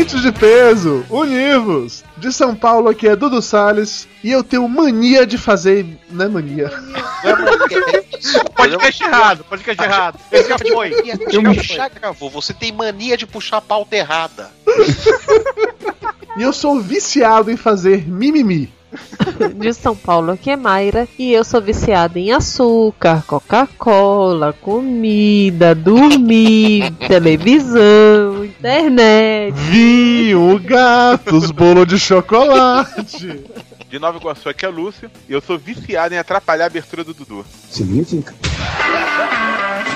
Ouvintes de peso, univos! De São Paulo aqui é Dudu Salles e eu tenho mania de fazer. Não é mania. Podcast errado, podcast errado. Esse já foi. Eu me gravou. Você tem mania de puxar a pauta errada. E eu sou viciado em fazer mimimi. de São Paulo, aqui é Mayra, e eu sou viciada em açúcar, Coca-Cola, comida, dormir, televisão, internet. Vinho, gatos, bolo de chocolate. De Nova Iguaçu aqui é Lúcio, e eu sou viciado em atrapalhar a abertura do Dudu. Significa?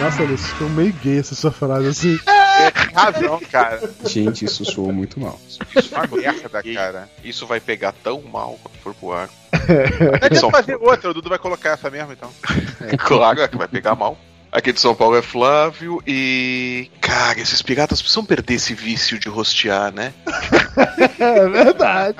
Nossa, Lúcio, ficou meio gay essa sua frase assim. É razão, cara. Gente, isso soou muito mal. Isso é uma merda, cara. Isso vai pegar tão mal quando for pro ar. Não adianta fazer outra, o Dudu vai colocar essa mesmo, então. Claro é que vai pegar mal. Aqui de São Paulo é Flávio e. Cara, esses piratas precisam perder esse vício de rostear, né? É verdade.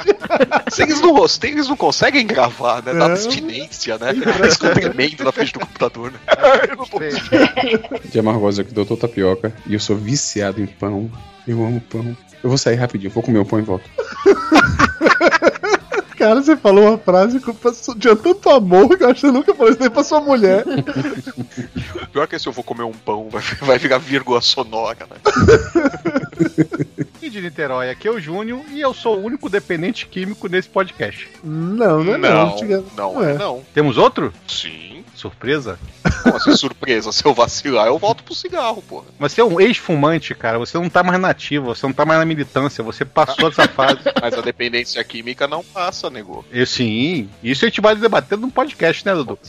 Se eles não rosteiam, eles não conseguem gravar, né? Dá É. abstinência, né? Eles ficam tremendo na frente do computador, né? De Amargosa aqui, doutor Tapioca, e eu sou viciado em pão. Eu amo pão. Eu vou sair rapidinho, vou comer o pão e volto. Cara, você falou uma frase que eu passo- tinha tanto amor que eu acho que você nunca falou isso nem pra sua mulher. Pior é que se eu vou comer um pão, vai, vai ficar vírgula sonora, né? E de Niterói, aqui é o Júnior e eu sou o único dependente químico nesse podcast. Não, não é não. Não, Antiga- não é não. Temos outro? Sim. Surpresa? Como assim, surpresa? Se eu vacilar, eu volto pro cigarro, porra. Você é um ex-fumante, cara. Você não tá mais nativo, você não tá mais na militância, você passou dessa fase. Mas a dependência química não passa, nego. Eu sim. Isso a gente vai debater num podcast, né, Dudu?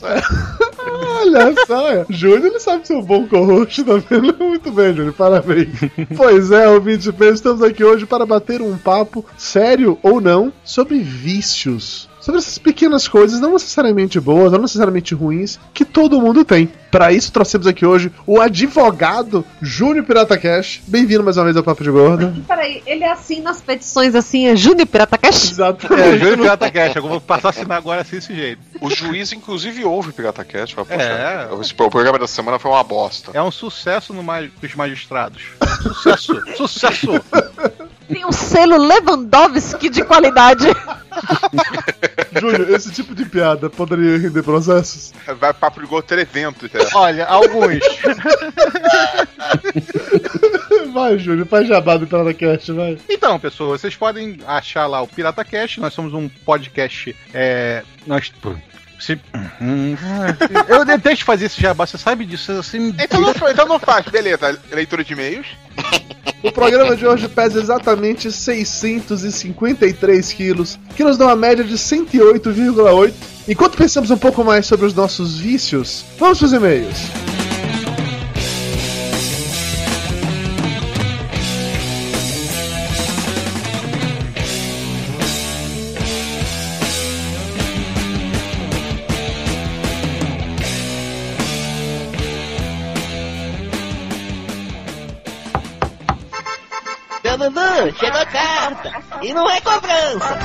Olha só, é. Júnior ele sabe ser um bom co-host, tá vendo? Muito bem, Júnior, parabéns. pois é, ouvinte estamos aqui hoje para bater um papo, sério ou não, sobre vícios. Sobre essas pequenas coisas, não necessariamente boas, não necessariamente ruins, que todo mundo tem. Para isso, trouxemos aqui hoje o advogado Júnior Pirata Cash. Bem-vindo mais uma vez ao Papo de Gordo. Peraí, ele é assim nas petições, assim, é Júnior Pirata Cash? Exato. É, Júnior Pirata Cash. Eu vou passar a assinar agora assim desse jeito. O juiz, inclusive, ouve o Pirata Cast. fala, "Poxa, É. O programa da semana foi uma bosta. É um sucesso no ma- dos magistrados. Sucesso! sucesso! Tem um selo Lewandowski de qualidade. Júnior, esse tipo de piada poderia render processos? Vai papo de gol 300, cara. Olha, alguns. Vai, Júnior, faz jabá do Pirata Cash, vai. Então, pessoas, vocês podem achar lá o Pirata Cast. Nós somos um podcast. É, nós. Se, Hum, eu detesto fazer esse jabá, você sabe disso. Você me... Então não, então não faz, beleza. Leitura de e-mails. O programa de hoje pesa exatamente 653 quilos, que nos dá uma média de 108,8. Enquanto pensamos um pouco mais sobre os nossos vícios, vamos para os e-mails. E não é cobrança.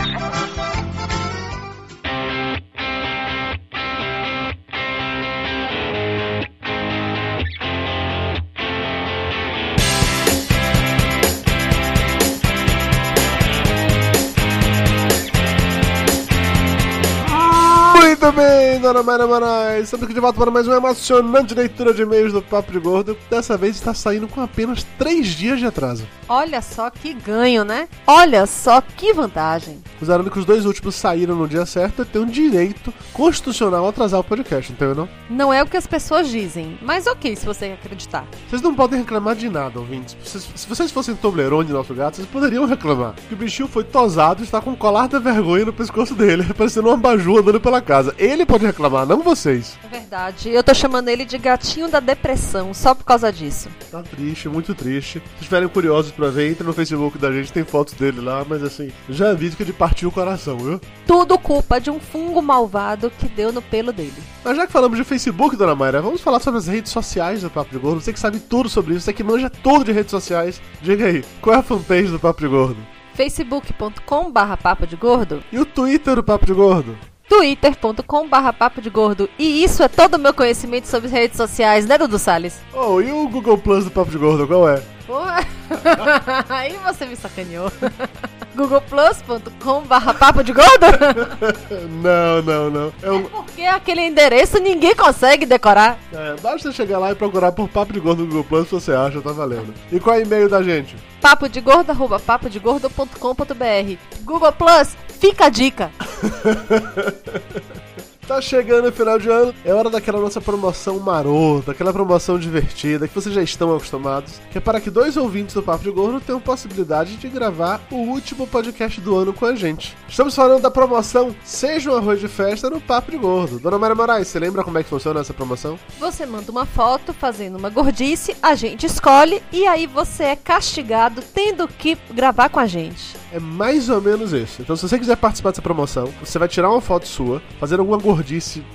Muito bem, dona Mayra Moraes. Estamos aqui de volta para mais uma emocionante leitura de e-mails do Papo de Gordo. Dessa vez está saindo com apenas três dias de atraso. Olha só que ganho, né? Olha só que vantagem. Considerando que os dois últimos saíram no dia certo, eu tenho um direito constitucional a atrasar o podcast, entendeu não? Não é o que as pessoas dizem, mas ok se você acreditar. Vocês não podem reclamar de nada, ouvintes. Se, se vocês fossem Toblerone, nosso gato, vocês poderiam reclamar. Que o bichinho foi tosado e está com o colar da vergonha no pescoço dele, parecendo uma abajur andando pela casa. Ele pode reclamar, não vocês. É verdade. Eu tô chamando ele de gatinho da depressão só por causa disso. Tá triste, muito triste. Se estiverem curiosos pra ver, entra no Facebook da gente, tem fotos dele lá, mas assim, já vi que ele partiu o coração, viu? Tudo culpa de um fungo malvado que deu no pelo dele. Mas já que falamos de Facebook, dona Mayra, vamos falar sobre as redes sociais do Papo de Gordo. Você que sabe tudo sobre isso, você que manja tudo de redes sociais. Diga aí, qual é a fanpage do Papo de Gordo? facebook.com barra papo de gordo, E o Twitter do Papo de Gordo? twitter.com barra papo de gordo. E isso é todo o meu conhecimento sobre redes sociais, né, Dudu Salles? Oh, e o Google Plus do Papo de Gordo, qual é? Porra. Aí você me sacaneou. googleplus.com barra papo de gordo? Não, não, não. É um, Porque aquele endereço ninguém consegue decorar. é, basta chegar lá e procurar por Papo de Gordo no Google Plus, você acha, tá valendo. E qual é o e-mail da gente? Papo de gordo, arroba papodegordo.com.br Google Plus, fica a dica. Tá chegando o final de ano, é hora daquela nossa promoção marota, aquela promoção divertida que vocês já estão acostumados, que é para que dois ouvintes do Papo de Gordo tenham possibilidade de gravar o último podcast do ano com a gente. Estamos falando da promoção Seja um Arroz de Festa no Papo de Gordo. Dona Maria Moraes, você lembra como é que funciona essa promoção? Você manda uma foto fazendo uma gordice, a gente escolhe e aí você é castigado tendo que gravar com a gente. É mais ou menos isso. Então, se você quiser participar dessa promoção, você vai tirar uma foto sua, fazer alguma gordice,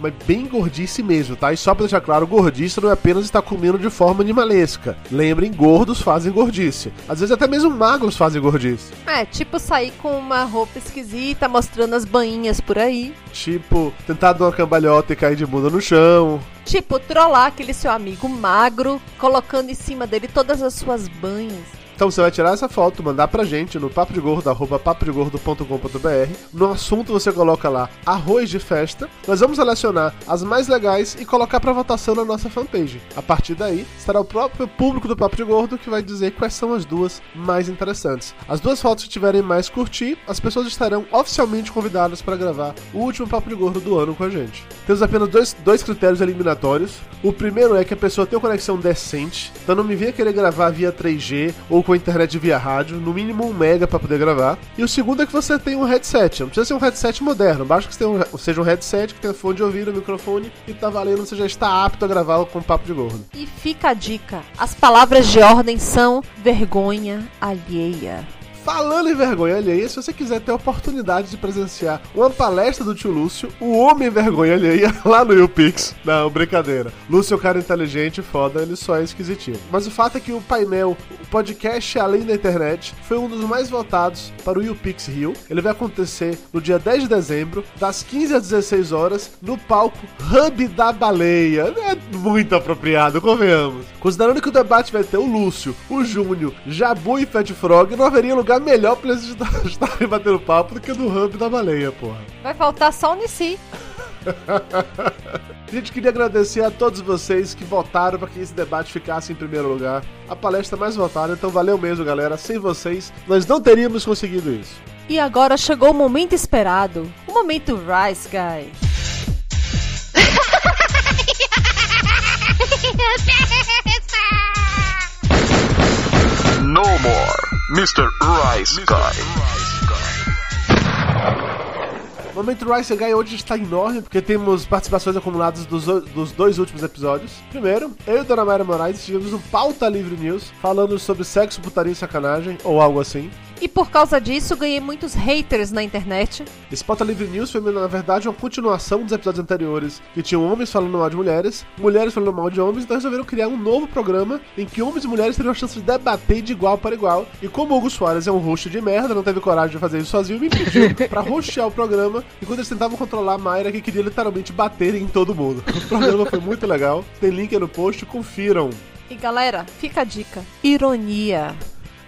mas bem gordice mesmo, tá? E só pra deixar claro, gordice não é apenas estar comendo de forma animalesca. Lembrem, gordos fazem gordice. Às vezes até mesmo magros fazem gordice. É, tipo sair com uma roupa esquisita, mostrando as banhinhas por aí. Tipo, tentar dar uma cambalhota e cair de bunda no chão. Tipo, trollar aquele seu amigo magro, colocando em cima dele todas as suas banhas. Então você vai tirar essa foto, mandar pra gente no papodegordo.com.br. No assunto você coloca lá arroz de festa. Nós vamos selecionar as mais legais e colocar pra votação na nossa fanpage. A partir daí, será o próprio público do Papo de Gordo que vai dizer quais são as duas mais interessantes. As duas fotos que tiverem mais curtir, as pessoas estarão oficialmente convidadas para gravar o último Papo de Gordo do ano com a gente. Temos apenas dois, dois critérios eliminatórios. O primeiro é que a pessoa tenha conexão decente, então não me venha querer gravar via 3G ou com a internet via rádio, no mínimo um mega para poder gravar. E o segundo é que você tenha um headset. Não precisa ser um headset moderno, basta que você tenha um, seja um headset que tenha fone de ouvido, microfone e tá valendo, você já está apto a gravar com papo de gordo. E fica a dica: as palavras de ordem são vergonha alheia. Falando em vergonha alheia, se você quiser ter a oportunidade de presenciar uma palestra do tio Lúcio, o homem vergonha alheia, lá no YouPix. Não, brincadeira. Lúcio é um cara inteligente, foda, ele só é esquisitinho. Mas o fato é que o painel, o podcast Além da Internet, foi um dos mais votados para o YouPix Rio. Ele vai acontecer no dia 10 de dezembro, das 15 às 16 horas, no palco Hub da Baleia. É muito apropriado, convenhamos. Considerando que o debate vai ter o Lúcio, o Júnior, Jabu e Fat Frog, não haveria lugar melhor pra eles estarem batendo papo do que no Hub da Baleia, porra. Vai faltar só o Nissi. A gente queria agradecer a todos vocês que votaram para que esse debate ficasse em primeiro lugar. A palestra mais votada, então valeu mesmo, galera. Sem vocês, nós não teríamos conseguido isso. E agora chegou o momento esperado o momento Rice Guy. No more, Mr. Rice Guy. O Momento Rice Guy hoje está enorme porque temos participações acumuladas dos, dos dois últimos episódios. Primeiro, eu e Dona Mayra Moraes tivemos um Pauta Livre News falando sobre sexo, putaria e sacanagem, ou algo assim. E por causa disso, ganhei muitos haters na internet. Esse Pauta Livre News foi, na verdade, uma continuação dos episódios anteriores, que tinham homens falando mal de mulheres, mulheres falando mal de homens, então resolveram criar um novo programa em que homens e mulheres teriam a chance de debater de igual para igual. E como o Hugo Soares é um host de merda, não teve coragem de fazer isso sozinho, me pediu pra hostear o programa, enquanto eles tentavam controlar a Mayra, que queria literalmente bater em todo mundo. O programa foi muito legal, tem link aí no post, confiram. E galera, fica a dica: ironia.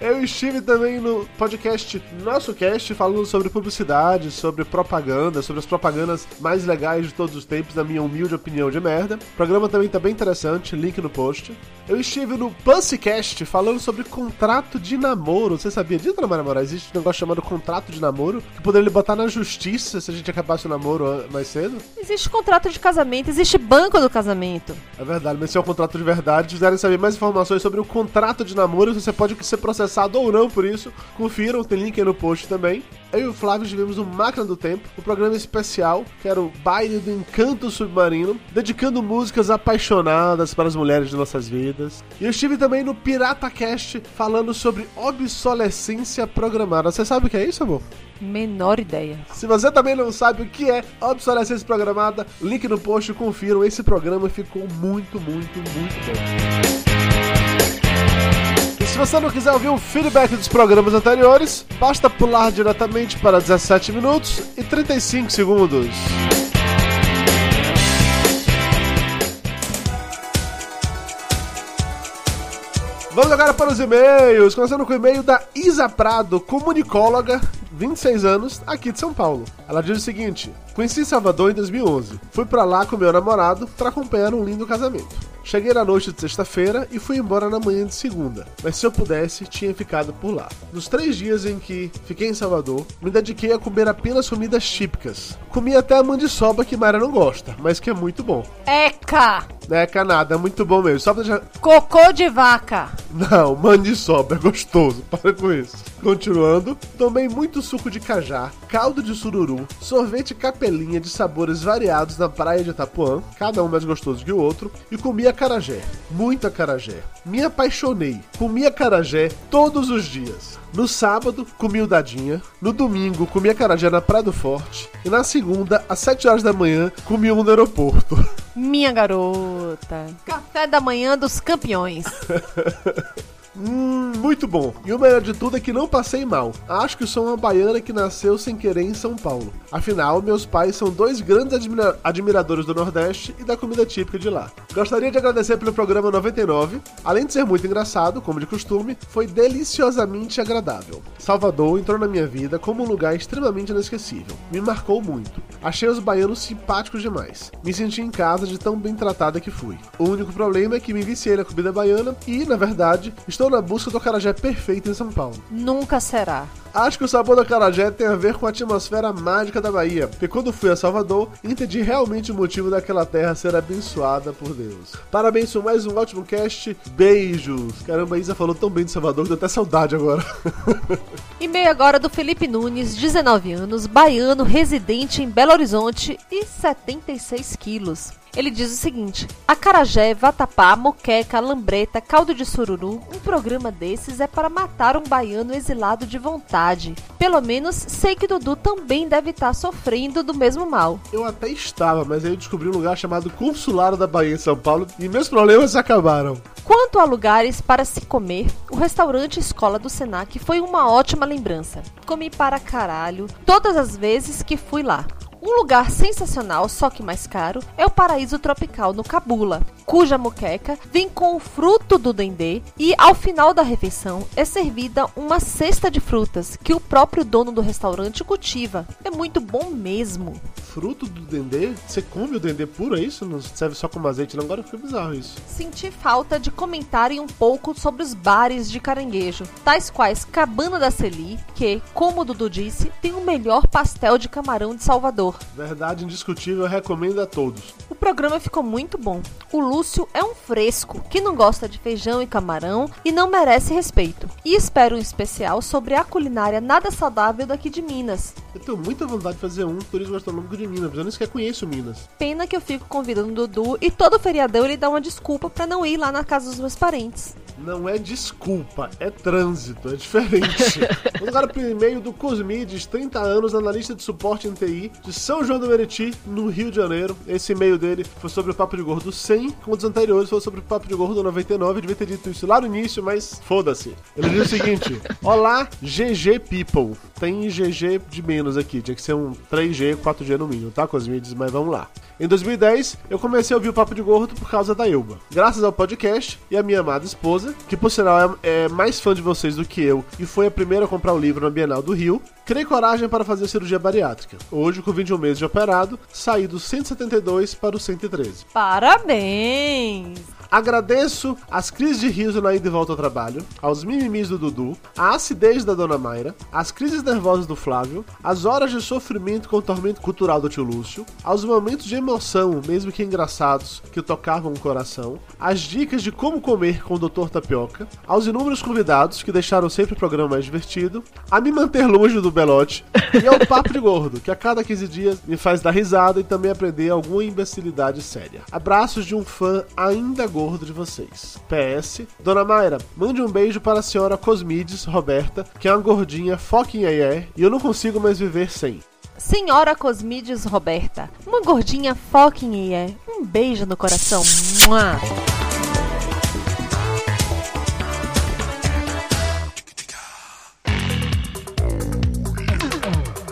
Eu estive também no podcast Nosso Cast, falando sobre publicidade, sobre propaganda, sobre as propagandas mais legais de todos os tempos, na minha humilde opinião de merda. O programa também tá bem interessante, link no post. Eu estive no Pussycast falando sobre contrato de namoro. Você sabia disso, Ana Maria Moraes? Existe um negócio chamado contrato de namoro, que poderia botar na justiça se a gente acabasse o namoro mais cedo. Existe contrato de casamento, existe banco do casamento. É verdade, mas se é um contrato de verdade, se quiserem saber mais informações sobre o contrato de namoro, você pode ser processado ou não por isso, confiram, tem link aí no post também. Eu e o Flávio tivemos o Máquina do Tempo, um programa especial, que era o Baile do Encanto Submarino, dedicando músicas apaixonadas para as mulheres de nossas vidas. E eu estive também no Pirata Cast, falando sobre obsolescência programada. Você sabe o que é isso, amor? Menor ideia. Se você também não sabe o que é obsolescência programada, link no post, confiram. Esse programa ficou muito, muito, muito bom. Se você não quiser ouvir o feedback dos programas anteriores, basta pular diretamente para 17 minutos e 35 segundos. Vamos agora para os e-mails, começando com o e-mail da Isa Prado, comunicóloga, 26 anos, aqui de São Paulo. Ela diz o seguinte: Conheci Salvador em 2011. Fui para lá com meu namorado para acompanhar um lindo casamento. Cheguei na noite de sexta-feira e fui embora na manhã de segunda, mas se eu pudesse, tinha ficado por lá. Nos três dias em que fiquei em Salvador, me dediquei a comer apenas comidas típicas. Comi até a mandiçoba que Mayra não gosta, mas que é muito bom. Eca! Não é canada, é muito bom mesmo. Só pra já... Cocô de vaca! Não, mandiçoba é gostoso, para com isso. Continuando, tomei muito suco de cajá, caldo de sururu, sorvete capelinha de sabores variados na praia de Itapuã, cada um mais gostoso que o outro, e comi acarajé, muito acarajé. Me apaixonei, comi acarajé todos os dias. No sábado, comi o dadinha, no domingo, comi acarajé na Praia do Forte, e na segunda, às 7 horas da manhã, comi um no aeroporto. Minha garota. Café da manhã dos campeões. Hum, muito bom. E o melhor de tudo é que não passei mal. Acho que sou uma baiana que nasceu sem querer em São Paulo. Afinal, meus pais são dois grandes admira admiradores do Nordeste e da comida típica de lá. Gostaria de agradecer pelo programa 99. Além de ser muito engraçado, como de costume, foi deliciosamente agradável. Salvador entrou na minha vida como um lugar extremamente inesquecível. Me marcou muito. Achei os baianos simpáticos demais. Me senti em casa de tão bem tratada que fui. O único problema é que me viciei na comida baiana e, na verdade, estou na busca do acarajé perfeito em São Paulo. Nunca será. Acho que o sabor do acarajé tem a ver com a atmosfera mágica da Bahia, porque quando fui a Salvador, entendi realmente o motivo daquela terra ser abençoada por Deus. Parabéns por mais um ótimo cast, beijos! Caramba, a Isa falou tão bem de Salvador que deu até saudade agora. E-mail agora do Felipe Nunes, 19 anos, baiano, residente em Belo Horizonte e 76 quilos. Ele diz o seguinte: acarajé, vatapá, moqueca, lambreta, caldo de sururu. Um programa desses é para matar um baiano exilado de vontade. Pelo menos sei que Dudu também deve estar sofrendo do mesmo mal. Eu até estava, mas aí eu descobri um lugar chamado Consulado da Bahia em São Paulo e meus problemas acabaram. Quanto a lugares para se comer, o restaurante Escola do Senac foi uma ótima lembrança. Comi para caralho todas as vezes que fui lá. Um lugar sensacional, só que mais caro, é o Paraíso Tropical no Cabula, cuja moqueca vem com o fruto do dendê e ao final da refeição é servida uma cesta de frutas que o próprio dono do restaurante cultiva. É muito bom mesmo. Fruto do dendê? Você come o dendê puro, é isso? Não serve só como azeite, não? Agora fica bizarro isso. Senti falta de comentarem um pouco sobre os bares de caranguejo, tais quais Cabana da Celi, que, como o Dudu disse, tem o melhor pastel de camarão de Salvador. Verdade indiscutível, recomendo a todos. O programa ficou muito bom. O Lúcio é um fresco que não gosta de feijão e camarão e não merece respeito. E espero um especial sobre a culinária nada saudável daqui de Minas. Eu tenho muita vontade de fazer um turismo gastronômico de Minas, mas eu nem sequer conheço Minas. Pena que eu fico convidando o Dudu e todo feriadão ele dá uma desculpa pra não ir lá na casa dos meus parentes. Não é desculpa, é trânsito, é diferente. Vamos agora pro e-mail do Cosmides, 30 anos, analista de suporte em TI, de São João do Meriti, no Rio de Janeiro. Esse e-mail dele foi sobre o Papo de Gordo 100, como os anteriores foi sobre o Papo de Gordo 99. Eu devia ter dito isso lá no início, mas foda-se. Ele diz o seguinte: Olá, GG People. Tem GG de menos aqui. Tinha que ser um 3G, 4G no mínimo, tá, Cosmides? Mas vamos lá. Em 2010, eu comecei a ouvir o Papo de Gordo por causa da Elba. Graças ao podcast e à minha amada esposa, que por sinal é, é mais fã de vocês do que eu e foi a primeira a comprar o livro na Bienal do Rio, criei coragem para fazer cirurgia bariátrica. Hoje, com 21 meses de operado, saí do 172 para o 113. Parabéns! Agradeço as crises de riso na ida e volta ao trabalho, aos mimimis do Dudu, a acidez da Dona Mayra, as crises nervosas do Flávio, as horas de sofrimento com o tormento cultural do tio Lúcio, aos momentos de emoção, mesmo que engraçados, que tocavam o coração, as dicas de como comer com o Dr. Tapioca, aos inúmeros convidados que deixaram sempre o programa mais divertido, a me manter longe do Belote e ao Papo de Gordo, que a cada 15 dias me faz dar risada e também aprender alguma imbecilidade séria. Abraços de um fã ainda gordo de vocês. PS, Dona Mayra, mande um beijo para a senhora Cosmides Roberta, que é uma gordinha fucking é e eu não consigo mais viver sem. Senhora Cosmides Roberta, uma gordinha fucking é. Um beijo no coração. Mua.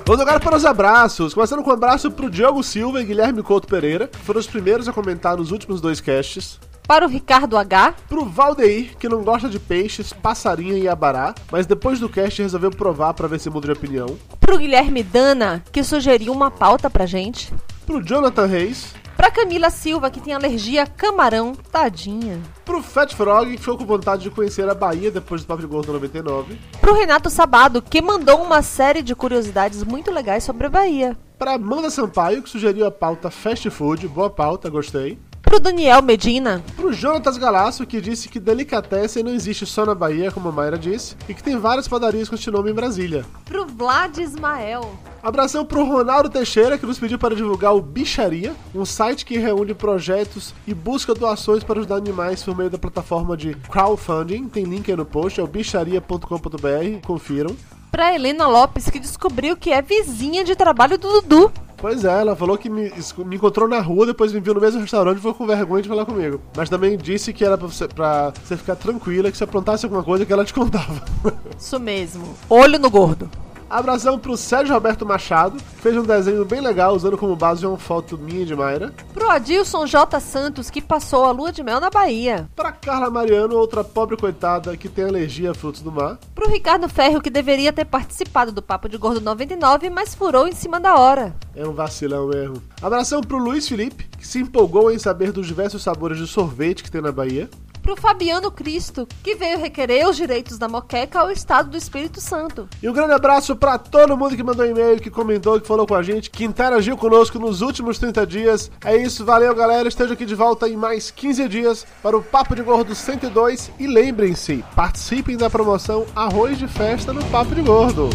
Vamos agora para os abraços. Começando com um abraço pro Diogo Silva e Guilherme Couto Pereira, que foram os primeiros a comentar nos últimos dois casts. Para o Ricardo H, Pro Valdeir, que não gosta de peixes, passarinho e abará, mas depois do cast resolveu provar para ver se muda de opinião. pro Guilherme Dana, que sugeriu uma pauta pra gente. Pro Jonathan Reis. Pra Camila Silva, que tem alergia a camarão, tadinha. Pro Fat Frog, que ficou com vontade de conhecer a Bahia depois do Papo de Gordo 99. Pro Renato Sabado, que mandou uma série de curiosidades muito legais sobre a Bahia. Pra Amanda Sampaio, que sugeriu a pauta Fast Food. Boa pauta, gostei. Pro Daniel Medina, Pro Jonatas Galasso, que disse que delicatessen não existe só na Bahia, como a Mayra disse, e que tem várias padarias com este nome em Brasília. pro Vlad Ismael, Abração pro Ronaldo Teixeira, que nos pediu para divulgar o Bicharia, um site que reúne projetos e busca doações para ajudar animais por meio da plataforma de crowdfunding. Tem link aí no post, é o bicharia.com.br, confiram. Pra Helena Lopes, que descobriu que é vizinha de trabalho do Dudu. Pois é, ela falou que me, me encontrou na rua, depois me viu no mesmo restaurante e ficou com vergonha de falar comigo. Mas também disse que era pra você, pra você ficar tranquila, que se aprontasse alguma coisa que ela te contava. Isso mesmo. Olho no gordo. Abração pro Sérgio Roberto Machado, que fez um desenho bem legal usando como base uma foto minha de Mayra. Pro Adilson J. Santos, que passou a lua de mel na Bahia. Pra Carla Mariano, outra pobre coitada que tem alergia a frutos do mar. Pro Ricardo Ferro, que deveria ter participado do Papo de Gordo 99, mas furou em cima da hora. É um vacilão mesmo. Abração pro Luiz Felipe, que se empolgou em saber dos diversos sabores de sorvete que tem na Bahia. Pro Fabiano Cristo, que veio requerer os direitos da moqueca ao Estado do Espírito Santo. E um grande abraço pra todo mundo que mandou e-mail, que comentou, que falou com a gente, que interagiu conosco nos últimos 30 dias. É isso, valeu galera, esteja aqui de volta em mais 15 dias para o Papo de Gordo 102. E lembrem-se, participem da promoção Arroz de Festa no Papo de Gordo.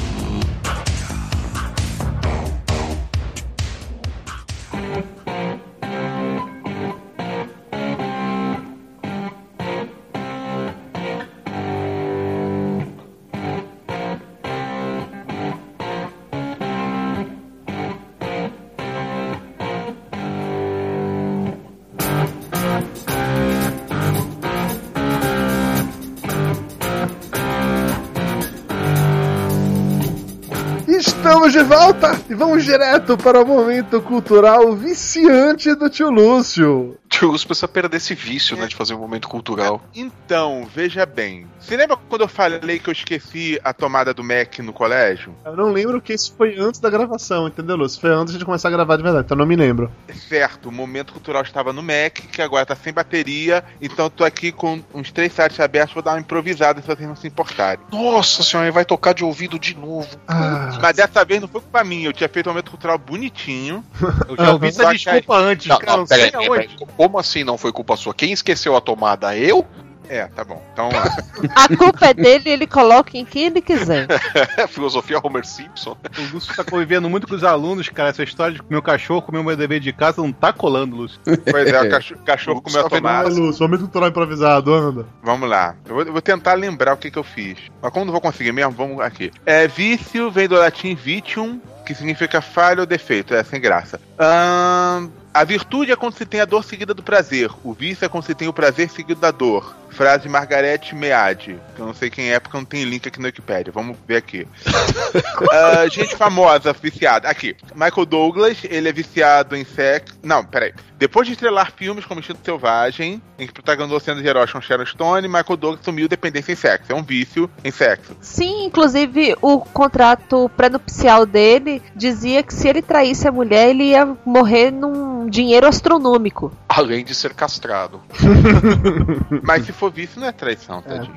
Estamos de volta e vamos direto para o momento cultural viciante do tio Lúcio. Tio Lúcio precisa perder esse vício, né, de fazer um momento cultural. Então, veja bem. Você lembra quando eu falei que eu esqueci a tomada do Mac no colégio? Eu não lembro que isso foi antes da gravação, entendeu, Lúcio? Foi antes de começar a gravar de verdade, então eu não me lembro. Certo, o momento cultural estava no Mac, que agora tá sem bateria, então eu tô aqui com uns três sites abertos, vou dar uma improvisada se vocês não se importarem. Nossa senhora, ele vai tocar de ouvido de novo. Ah, Mas dessa vez não foi culpa minha, eu tinha feito um momento cultural bonitinho. Eu já ouvi essa que desculpa antes, Não, cara. não, Não sei aonde. Como assim não foi culpa sua? Quem esqueceu a tomada? Eu? É, tá bom. Então. A culpa é dele ele coloca em quem ele quiser. Filosofia Homer Simpson. O Lúcio tá convivendo muito com os alunos, cara. Essa história de que meu cachorro comeu meu dever de casa não tá colando, Lúcio. Pois é, o cachorro, cachorro comeu a vendo tomada. Lúcio, momento cultural improvisado, anda. Vamos lá. Eu vou, eu vou tentar lembrar o que, que eu fiz. Mas como não vou conseguir mesmo, vamos aqui. É, vício vem do latim vitium, que significa falha ou defeito. É sem graça. Ahn, a virtude é quando se tem a dor seguida do prazer. O vício é quando se tem o prazer seguido da dor. Frase de Margaret Mead, que eu não sei quem é porque não tem link aqui no Wikipedia. Vamos ver aqui. Ah, gente famosa, viciada. Aqui. Michael Douglas, ele é viciado em sexo. Não, peraí. Depois de estrelar filmes como Instinto Selvagem, em que protagonizou cenas de heróis com Sharon Stone, Michael Douglas sumiu dependência em sexo. É um vício em sexo. Sim, inclusive o contrato pré-nupcial dele dizia que se ele traísse a mulher, ele ia morrer num dinheiro astronômico. Além de ser castrado. Mas se for vício, não é traição, É, tadinho.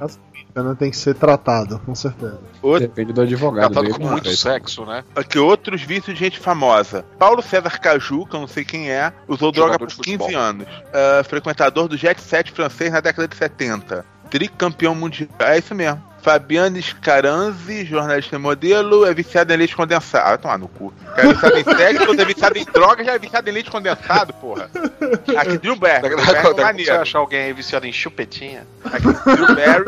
tá né? tem que ser tratado, com certeza. Outro, Depende do advogado Tratado com né, muito cara? sexo, né? aqui, outros vícios de gente famosa. Paulo César Caju, que eu não sei quem é, usou droga Jogador por de 15 futebol. anos. Ah, frequentador do Jet Set francês na década de 70. Tricampeão mundial. É isso mesmo. Fabiane Scaranzi, jornalista e modelo, é viciado em leite condensado. Ah, tomar no cu. Cara, é viciado em sexo, é viciado em droga, já é viciado em leite condensado, porra. Aqui, Drew Barry. Drew Barry é Quando você maneiro. achar alguém viciado em chupetinha, Aqui, Drew Barry.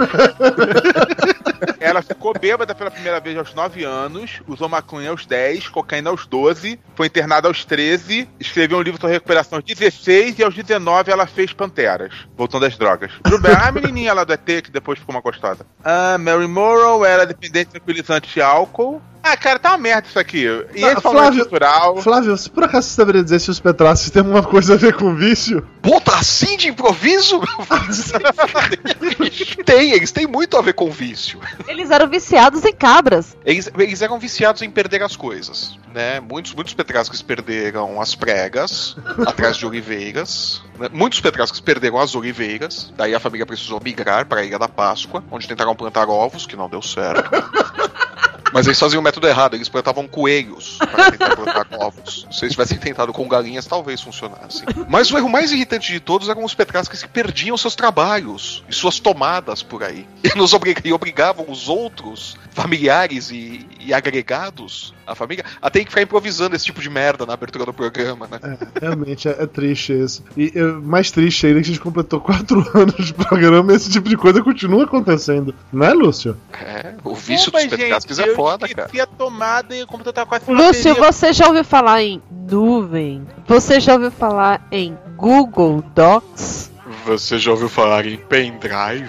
Ela ficou bêbada pela primeira vez aos 9 anos, usou maconha aos 10, cocaína aos 12, foi internada aos 13, escreveu um livro sobre recuperação aos 16 e aos 19 ela fez Panteras, voltando das drogas. Barry, a menininha lá do ET que depois ficou uma gostosa. Ah, Mary Morrow era dependente de tranquilizante de álcool. Ah, cara, tá uma merda isso aqui. E Ah, esse falou Flávio- natural. Flávio, se por acaso você saberia dizer se os Petrassi têm alguma coisa a ver com vício? Puta, assim de improviso? tem, eles têm muito a ver com vício. Eles eram viciados em cabras. Eles, eles eram viciados em perder as coisas, né? Muitos, muitos petrascos perderam as pregas atrás de oliveiras. né? Muitos petrascos perderam as oliveiras. Daí a família precisou migrar para a Ilha da Páscoa, onde tentaram plantar ovos, que não deu certo. Mas eles faziam o método errado, eles plantavam coelhos para tentar plantar ovos. Se eles tivessem tentado com galinhas, talvez funcionasse. Mas o erro mais irritante de todos eram os petrascas que perdiam seus trabalhos e suas tomadas por aí. E nos obrig- e obrigavam os outros familiares e, e agregados à família a ter que ficar improvisando esse tipo de merda na abertura do programa, né? É, realmente, é, é triste isso. E é, mais triste ainda que a gente completou quatro anos de programa e esse tipo de coisa continua acontecendo. Não é, Lúcio? É, o vício Opa, dos petrascas é eu foda, cara. esqueci a tomada e o computador tá quase Lúcio, bateria. você já ouviu falar em nuvem? Você já ouviu falar em Google Docs? Você já ouviu falar em pendrive?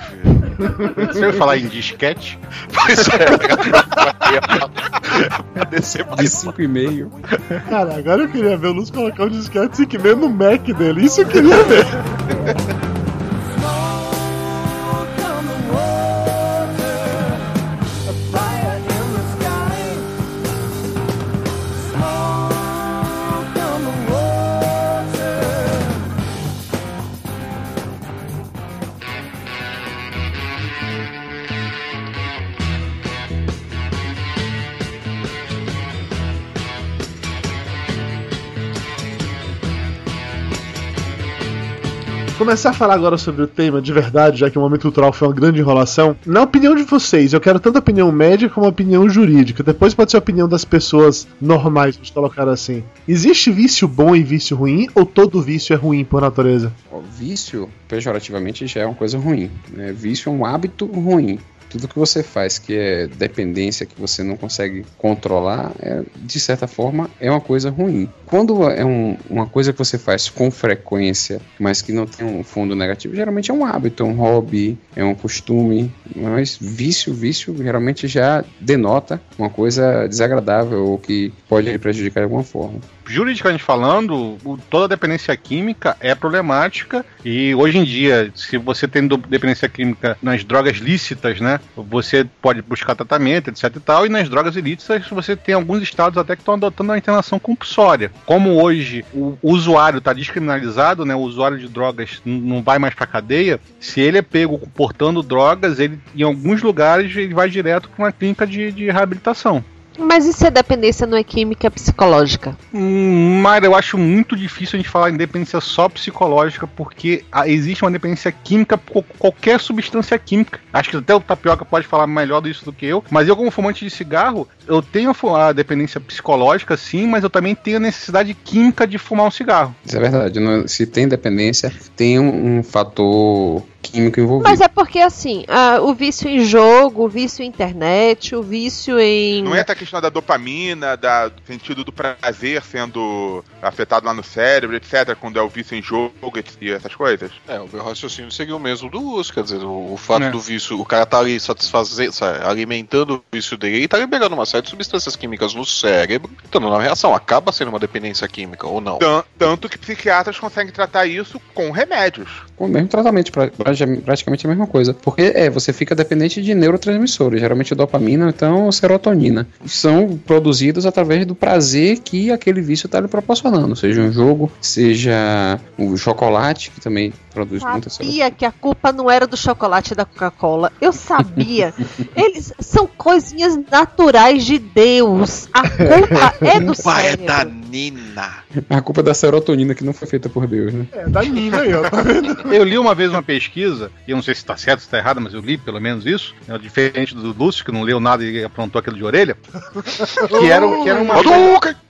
Você vai falar em disquete? Pois é, pra descer De mais 5,5. Cara, agora eu queria ver o Lúcio colocar o disquete 5 no Mac dele. Isso eu queria ver. Começar a falar agora sobre o tema de verdade, já que o momento cultural foi uma grande enrolação. Na opinião de vocês, eu quero tanto a opinião médica como a opinião jurídica. Depois pode ser a opinião das pessoas normais, vamos colocar assim. Existe vício bom e vício ruim, ou todo vício é ruim por natureza? Ó, Vício, pejorativamente, já é uma coisa ruim. Né? Vício é um hábito ruim. Tudo que você faz que é dependência, que você não consegue controlar, é, de certa forma, é uma coisa ruim. Quando é um- uma coisa que você faz com frequência, mas que não tem um fundo negativo, geralmente é um hábito, é um hobby, é um costume. Mas vício, vício, geralmente já denota uma coisa desagradável ou que pode lhe prejudicar de alguma forma. Juridicamente falando, toda dependência química é problemática e hoje em dia, se você tem dependência química nas drogas lícitas, né, você pode buscar tratamento, etc e tal, e nas drogas ilícitas você tem alguns estados até que estão adotando a internação compulsória. Como hoje o usuário está descriminalizado, né, o usuário de drogas não vai mais para cadeia, se ele é pego portando drogas, ele em alguns lugares ele vai direto para uma clínica de, de reabilitação. Mas e se a dependência não é química, é psicológica? Hum, Mayra, eu acho muito difícil a gente falar em dependência só psicológica, porque existe uma dependência química por qualquer substância química. Acho que até o Tapioca pode falar melhor disso do que eu, mas eu, como fumante de cigarro, eu tenho a dependência psicológica, sim, mas eu também tenho a necessidade química de fumar um cigarro. Isso é verdade. não- se tem dependência, tem um, um fator químico envolvido. Mas é porque, assim, ah, o vício em jogo, o vício em internet, o vício em. Não entra a questão da dopamina, da, do sentido do prazer sendo afetado lá no cérebro, etc., quando é o vício em jogo e essas coisas? É, o meu raciocínio seria o mesmo do Luz, quer dizer, o, o fato É. do vício, o cara tá ali satisfazendo, sabe, alimentando o vício dele e tá liberando uma série de substâncias químicas no cérebro, então na reação acaba sendo uma dependência química, ou não. Tan- Tanto que psiquiatras conseguem tratar isso com remédios. Com o mesmo tratamento, pra- pra- praticamente a mesma coisa. Porque é, você fica dependente de neurotransmissores, geralmente dopamina, então serotonina. São produzidos através do prazer que aquele vício está lhe proporcionando, seja um jogo, seja o chocolate, que também produz muita serotonina. sabia que a culpa não era do chocolate da Coca-Cola. Eu sabia. Eles são coisinhas naturais de Deus. A culpa é do Culpa é cérebro. da Nina. A culpa é da serotonina que não foi feita por Deus, né? É, da Nina aí, ó. Tá vendo? Eu li uma vez uma pesquisa, e eu não sei se está certo, se está errado, mas eu li pelo menos isso, é diferente do Lúcio, que não leu nada e aprontou aquilo de orelha, que era, que era uma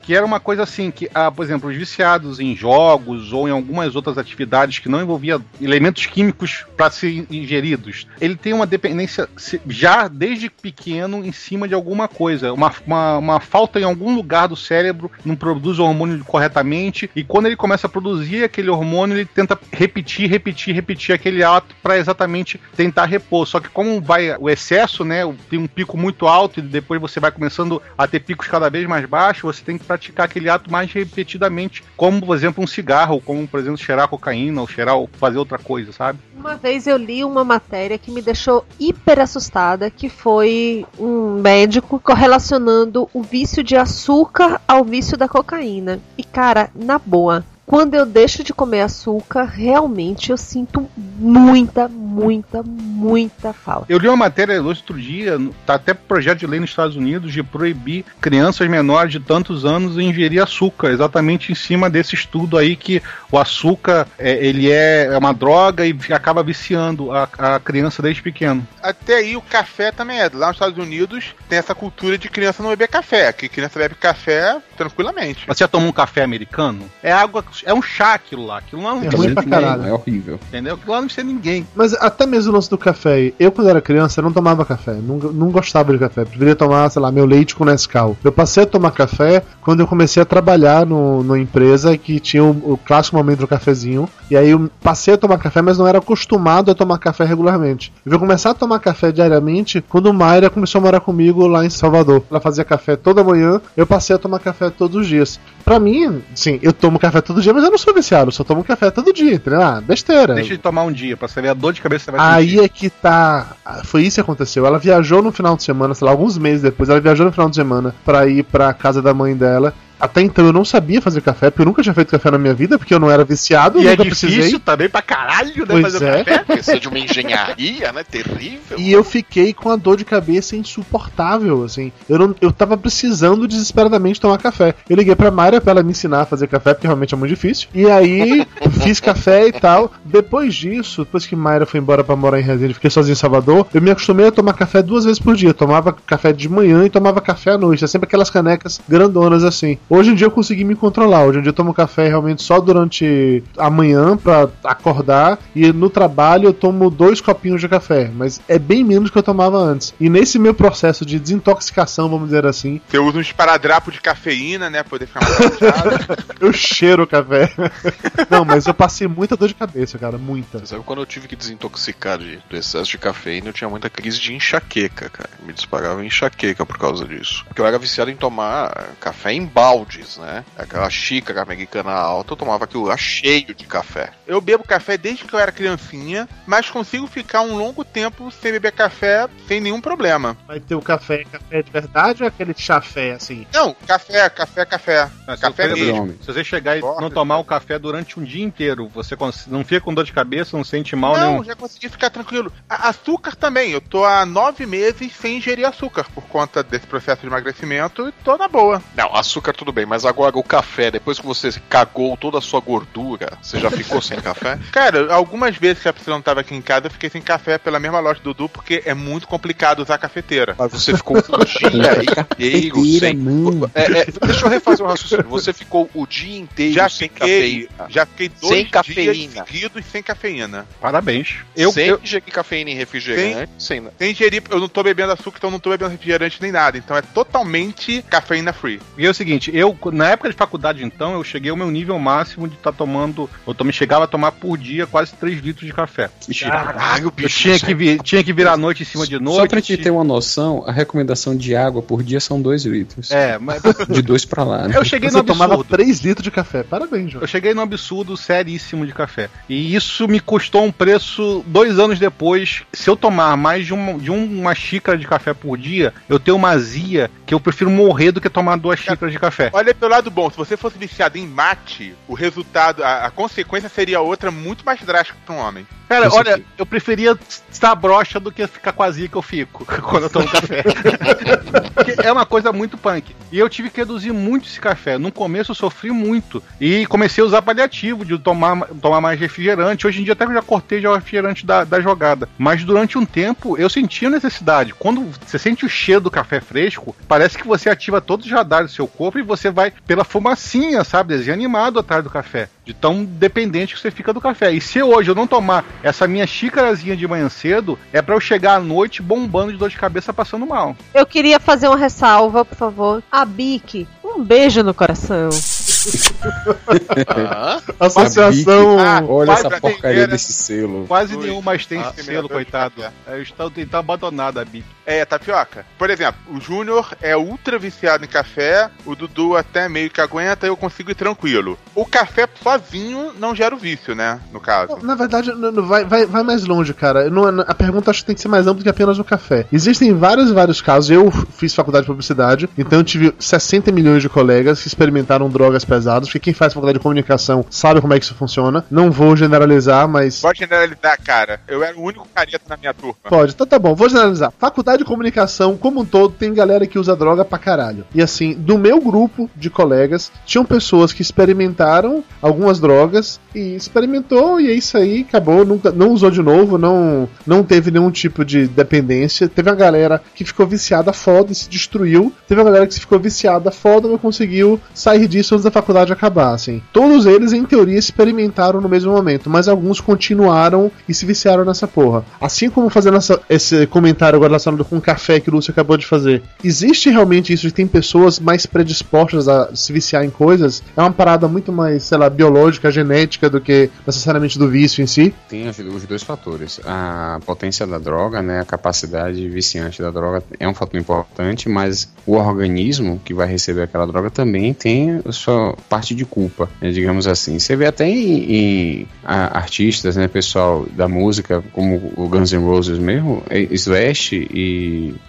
que era uma coisa assim, que, ah, por exemplo, os viciados em jogos ou em algumas outras atividades que não envolvia elementos químicos para serem ingeridos, ele tem uma dependência já desde pequeno em cima de alguma coisa, uma, uma, uma falta em algum lugar do cérebro, não produz o hormônio corretamente, e quando ele começa a produzir aquele hormônio, ele tenta repetir, repetir, repetir aquele ato para exatamente tentar repor. Só que como vai o excesso, né, tem um pico muito alto e depois você vai começando a ter picos cada vez mais baixos, você tem que praticar aquele ato mais repetidamente, como por exemplo um cigarro, como por exemplo cheirar cocaína ou cheirar ou fazer outra coisa, sabe? Uma vez eu li uma matéria que me deixou hiper assustada, que foi um médico correlacionando o vício de açúcar ao vício da cocaína. E cara, na boa, quando eu deixo de comer açúcar, realmente eu sinto muita, muita, muita falta. Eu li uma matéria outro dia, tá até projeto de lei nos Estados Unidos de proibir crianças menores de tantos anos ingerir açúcar, exatamente em cima desse estudo aí que o açúcar é, ele é é uma droga e acaba viciando a, a criança desde pequeno. Até aí o café também é. Lá nos Estados Unidos tem essa cultura de criança não beber café. Que criança bebe café tranquilamente. Você já tomou um café americano? É água, é um chá aquilo lá. Aquilo não É ruim pra caralho. É horrível. entendeu? Aquilo lá não precisa ninguém. Mas até mesmo o lance do café. Eu, quando era criança, eu não tomava café. Não, não gostava de café. Preferia tomar, sei lá, meu leite com Nescau. Eu passei a tomar café quando eu comecei a trabalhar no, numa empresa que tinha o, o clássico momento do cafezinho. E aí eu passei a tomar café, mas não era acostumado a tomar café regularmente. Eu vou começar a tomar café diariamente quando Mayra começou a morar comigo lá em Salvador. Ela fazia café toda manhã, eu passei a tomar café todos os dias. Pra mim, sim, eu tomo café todo dia, mas eu não sou viciado, eu só tomo café todo dia, entendeu? Ah, besteira. Deixa de tomar um dia pra você ver a dor de cabeça que você vai Aí sentir. é que tá. Foi isso que aconteceu. Ela viajou no final de semana, sei lá, alguns meses depois, ela viajou no final de semana pra ir pra casa da mãe dela. Até então eu não sabia fazer café, porque eu nunca tinha feito café na minha vida, porque eu não era viciado, E é nunca difícil precisei. também pra caralho, né? Pois fazer é. café. Precisa de uma engenharia, né? Terrível. E eu fiquei com a dor de cabeça insuportável, assim. Eu, não, eu tava precisando desesperadamente tomar café. Eu liguei pra Mayra pra ela me ensinar a fazer café, porque realmente é muito difícil. E aí, fiz café e tal. Depois disso, depois que Mayra foi embora pra morar em Resende, fiquei sozinho em Salvador, eu me acostumei a tomar café duas vezes por dia. Eu tomava café de manhã e tomava café à noite. É sempre aquelas canecas grandonas assim. Hoje em dia eu consegui me controlar. Hoje em dia eu tomo café realmente só durante a manhã pra acordar. E no trabalho eu tomo dois copinhos de café. Mas é bem menos do que eu tomava antes. E nesse meu processo de desintoxicação, vamos dizer assim, Você usa um esparadrapo de cafeína, né? Poder ficar mais eu cheiro o café. Não, mas eu passei muita dor de cabeça, cara. Muita. Sabe quando eu tive que desintoxicar de, do excesso de cafeína, eu tinha muita crise de enxaqueca, cara. Me disparava enxaqueca por causa disso. Porque eu era viciado em tomar café em baldes, né? Aquela xícara americana alta, eu tomava aquilo lá cheio de café. Eu bebo café desde que eu era criancinha, mas consigo ficar um longo tempo sem beber café sem nenhum problema. Vai ter o café, café de verdade ou aquele chafé assim? Não, café, café, café. Mas Café se você- mesmo. homem. Se você chegar e não tomar o café durante um dia inteiro, você não fica com dor de cabeça, não sente mal Não, nenhum. já consegui ficar tranquilo. A- açúcar também. Eu tô há nove meses sem ingerir açúcar por conta desse processo de emagrecimento e tô na boa. Não, açúcar tudo tudo bem, mas agora o café, depois que você cagou toda a sua gordura, você já ficou sem café? Cara, algumas vezes que a Priscila não tava aqui em casa, eu fiquei sem café pela mesma loja do Dudu, porque é muito complicado usar cafeteira. Mas você ficou o dia inteiro sem. É, é, deixa eu refazer o raciocínio. Você ficou o dia inteiro Já sem fiquei, cafeína. já fiquei dois Sem dias cafeína. seguidos sem cafeína. Parabéns. Eu, sem eu, ingerir cafeína em refrigerante, sem, né? Sem ingerir, eu não tô bebendo açúcar, então eu não tô bebendo refrigerante nem nada. Então é totalmente cafeína free. E é o seguinte, eu, na época de faculdade, então, eu cheguei ao meu nível máximo de estar tomando. Eu também chegava a tomar por dia quase 3 litros de café. Caralho, Eu bicho. tinha que, vi- tinha que virar a noite em cima de noite. Só pra te ter uma noção, a recomendação de água por dia são 2 litros. É, mas De dois pra lá, né? eu cheguei Você no tomava absurdo. 3 litros de café. Parabéns, João. Eu cheguei num absurdo seríssimo de café. E isso me custou um preço dois anos depois. Se eu tomar mais de uma, de uma xícara de café por dia, eu tenho uma azia que eu prefiro morrer do que tomar duas xícaras de café. Olha pelo lado bom, se você fosse viciado em mate, o resultado, a, a consequência seria outra muito mais drástica para um homem. Cara, olha, eu preferia estar broxa do que ficar com a azia que eu fico quando eu tomo café. Porque é uma coisa muito punk. E eu tive que reduzir muito esse café. No começo eu sofri muito. E comecei a usar paliativo, de tomar, tomar mais refrigerante. Hoje em dia até que eu já cortei já o refrigerante da, da jogada. Mas durante um tempo eu sentia necessidade. Quando você sente o cheiro do café fresco, parece que você ativa todos os radares do seu corpo e você vai pela fumacinha, sabe? Desenho animado atrás do café. De tão dependente que você fica do café. E se hoje eu não tomar essa minha xícarazinha de manhã cedo, é pra eu chegar à noite bombando de dor de cabeça passando mal. Eu queria fazer uma ressalva, por favor. A Bic, um beijo no coração. Ah, Associação. Ah, Olha essa porcaria desse selo. Quase Ui. nenhum mais tem Ah, selo, coitado. É, está, está abandonado a Bic. É, tapioca. Por exemplo, o Júnior é ultra viciado em café, o Dudu até meio que aguenta, eu consigo ir tranquilo. O café sozinho não gera o vício, né? No caso. Na verdade, vai, vai, vai mais longe, cara. Não é- a pergunta acho que tem que ser mais ampla do que apenas o café. Existem vários vários casos. Eu fiz faculdade de publicidade, então eu tive 60 milhões de colegas que experimentaram drogas pesadas, porque quem faz faculdade de comunicação sabe como é que isso funciona. Não vou generalizar, mas. Pode generalizar, cara. Eu era o único careta na minha turma. Pode, então tá bom, vou generalizar. Faculdade de comunicação, como um todo, tem galera que usa droga pra caralho. E assim, do meu grupo de colegas, tinham pessoas que experimentaram algumas drogas e experimentou e é isso aí, acabou, nunca, não usou de novo, não, não teve nenhum tipo de dependência. Teve uma galera que ficou viciada foda e se destruiu. Teve uma galera que ficou viciada foda não conseguiu sair disso antes da faculdade acabar, assim. Todos eles, em teoria, experimentaram no mesmo momento, mas alguns continuaram e se viciaram nessa porra. Assim como fazendo essa- esse comentário agora relacionado com o café que o Lúcio acabou de fazer, existe realmente isso de tem pessoas mais predispostas a se viciar em coisas? É uma parada muito mais, sei lá, biológica, genética do que necessariamente do vício em si? Tem os dois fatores. A potência da droga, né, a capacidade viciante da droga é um fator importante, mas o organismo que vai receber aquela droga também tem a sua parte de culpa, né, digamos assim. Você vê até em, em, a- artistas, né, pessoal da música, como o Guns N' Roses mesmo, eh, Slash e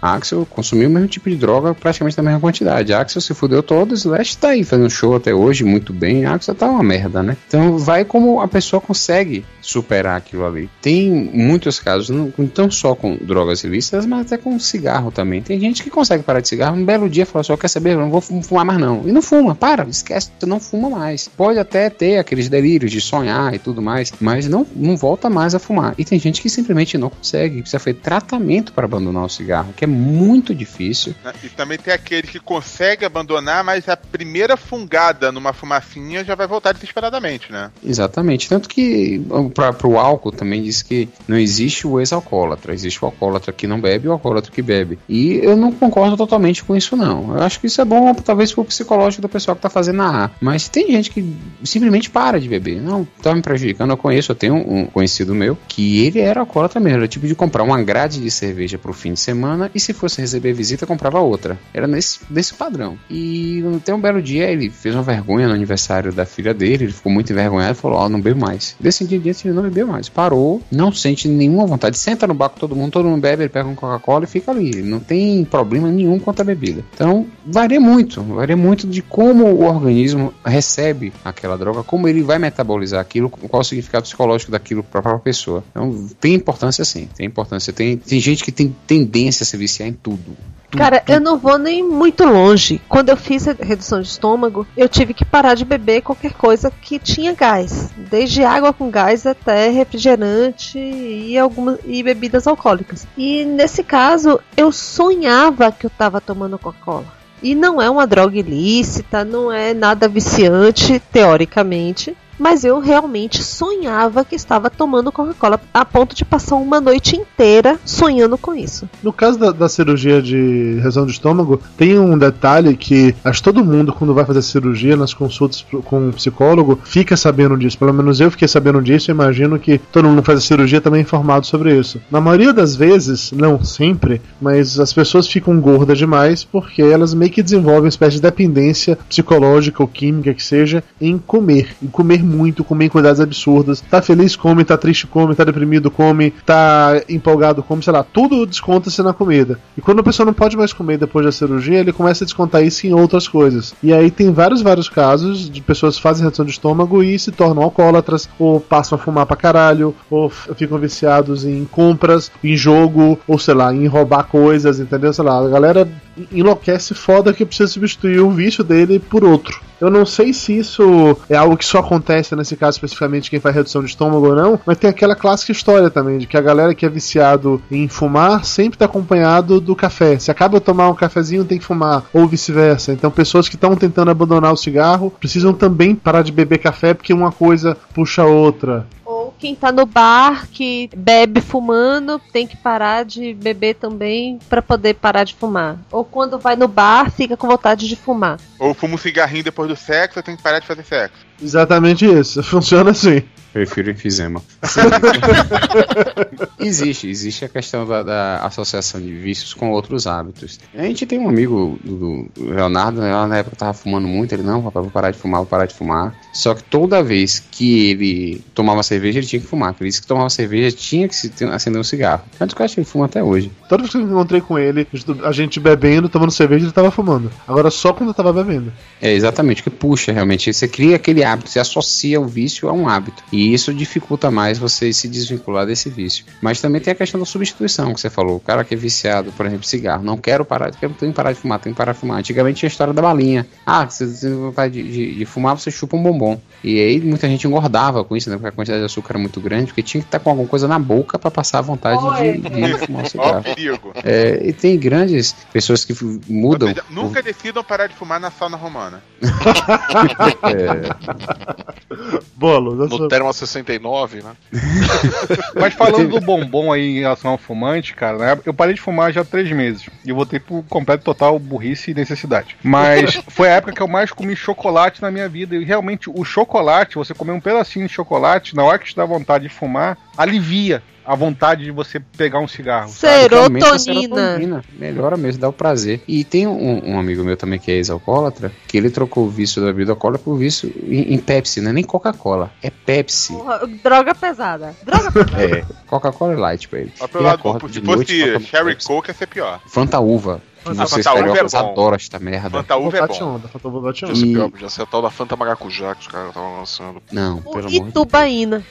Axel consumiam o mesmo tipo de droga praticamente na mesma quantidade. Axel se fudeu todo, Slash tá aí fazendo show até hoje muito bem, Axel tá uma merda, né? Então vai como a pessoa consegue superar aquilo ali. Tem muitos casos, não, não só com drogas ilícitas, mas até com cigarro também. Tem gente que consegue parar de cigarro, um belo dia fala só, quer saber, eu não vou fu- fumar mais não. E não fuma, para, esquece, você não fuma mais. Pode até ter aqueles delírios de sonhar e tudo mais, mas não, não volta mais a fumar. E tem gente que simplesmente não consegue, precisa fazer tratamento para abandonar o cigarro, que é muito difícil. né? E também tem aquele que consegue abandonar, mas a primeira fungada numa fumacinha já vai voltar desesperadamente, né? Exatamente. Tanto que para o álcool também diz que não existe o ex-alcoólatra, existe o alcoólatra que não bebe e o alcoólatra que bebe. E eu não concordo totalmente com isso, não. Eu acho que isso é bom, talvez, pro psicológico da pessoa que tá fazendo a. Mas tem gente que simplesmente para de beber. Não, tá me prejudicando. Eu conheço, eu tenho um conhecido meu que ele era alcoólatra mesmo. Era tipo de comprar uma grade de cerveja pro fim de semana e se fosse receber visita, comprava outra. Era nesse, nesse padrão. E tem um belo dia ele fez uma vergonha no aniversário da filha dele, ele ficou muito envergonhado e falou: Ó, não bebo mais. Desse dia diante ele não bebeu mais. Parou, não sente nenhuma vontade. Senta no barco todo mundo, todo mundo bebe, ele pega um Coca-Cola e fica ali. Ele não tem problema nenhum quanto a bebida. Então, varia muito, varia muito de como o organismo recebe aquela droga, como ele vai metabolizar aquilo, qual o significado psicológico daquilo para a própria pessoa. Então, tem importância sim, tem importância. Tem, tem gente que tem, tem tendência a se viciar em tudo. Cara, eu não vou nem muito longe. Quando eu fiz a redução de estômago, eu tive que parar de beber qualquer coisa que tinha gás. Desde água com gás até refrigerante e, algumas, e bebidas alcoólicas. E nesse caso, eu sonhava que eu estava tomando Coca-Cola. E não é uma droga ilícita, não é nada viciante, teoricamente mas eu realmente sonhava que estava tomando Coca-Cola a ponto de passar uma noite inteira sonhando com isso. No caso da, da cirurgia de redução de estômago, tem um detalhe que acho que todo mundo, quando vai fazer cirurgia nas consultas com um psicólogo, fica sabendo disso. Pelo menos eu fiquei sabendo disso imagino que todo mundo que faz a cirurgia também é informado sobre isso. Na maioria das vezes, não sempre, mas as pessoas ficam gordas demais porque elas meio que desenvolvem uma espécie de dependência psicológica ou química que seja em comer. Em comer muito, comer em quantidades absurdas. Tá feliz, come, tá triste, come, tá deprimido, come, tá empolgado, come, sei lá, tudo desconta-se na comida. E quando a pessoa não pode mais comer depois da cirurgia, ele começa a descontar isso em outras coisas. E aí tem vários, vários casos de pessoas que fazem redução de estômago e se tornam alcoólatras, ou passam a fumar pra caralho, ou ficam viciados em compras, em jogo, ou sei lá, em roubar coisas, entendeu? Sei lá, a galera enlouquece foda que precisa substituir o vício dele por outro. Eu não sei se isso é algo que só acontece nesse caso especificamente quem faz redução de estômago ou não, mas tem aquela clássica história também de que a galera que é viciado em fumar sempre está acompanhado do café. Se acaba de tomar um cafezinho, tem que fumar, ou vice-versa. Então pessoas que estão tentando abandonar o cigarro precisam também parar de beber café porque uma coisa puxa a outra quem tá no bar que bebe fumando tem que parar de beber também para poder parar de fumar. Ou quando vai no bar fica com vontade de fumar. Ou fuma um cigarrinho depois do sexo, tem que parar de fazer sexo. Exatamente isso. Funciona assim. Prefiro enfisema. existe, existe a questão da, da, associação de vícios com outros hábitos. A gente tem um amigo do, do Leonardo, né, na época tava fumando muito, ele, não, papai, vou parar de fumar, vou parar de fumar. Só que toda vez que ele tomava cerveja, ele tinha que fumar. Por isso que tomava cerveja, tinha que se, acender um cigarro. Tanto que eu acho que ele fuma até hoje. Toda vez que eu encontrei com ele, a gente bebendo, tomando cerveja, ele tava fumando. Agora só quando eu tava bebendo. É, exatamente, que puxa, realmente. Você cria aquele hábito, você associa o vício a um hábito. E isso dificulta mais você se desvincular desse vício. Mas também tem a questão da substituição que você falou. O cara que é viciado, por exemplo, cigarro, não quero parar, tenho que parar de fumar, tenho que parar de fumar. Antigamente tinha a história da balinha. Ah, você vai de, de, de, fumar, você chupa um bombom. E aí muita gente engordava com isso, né? Porque a quantidade de açúcar era muito grande, porque tinha que estar com alguma coisa na boca para passar a vontade de, de, fumar um cigarro. É, e tem grandes pessoas que mudam. Seja, nunca decidam parar de fumar na sauna romana. é. Bolo, no termo 69, né? Mas falando do bombom aí em relação ao fumante, cara, né? eu parei de fumar já há três meses. E eu voltei pro completo total burrice e necessidade. Mas foi a época que eu mais comi chocolate na minha vida. E realmente o chocolate, você comer um pedacinho de chocolate, na hora que te dá vontade de fumar, alivia a vontade de você pegar um cigarro. Serotonina. serotonina. Melhora mesmo, dá o prazer. E tem um, um amigo meu também que é ex-alcoólatra, que ele trocou o vício da bebida alcoólica por vício em, em Pepsi, não é nem Coca-Cola, é Pepsi. Porra, droga pesada. Droga pesada. é, Coca-Cola é light pra ele. Mas pelo lado, se fosse Sherry Coke ia ser pior. Fanta uva. Vocês cariocas é adoram esta merda. Fanta uva é bom. Fanta uva é bom. Já sei a tal da Fanta maracujá que os caras estavam lançando. Não, pelo amor de Deus. Itubaína.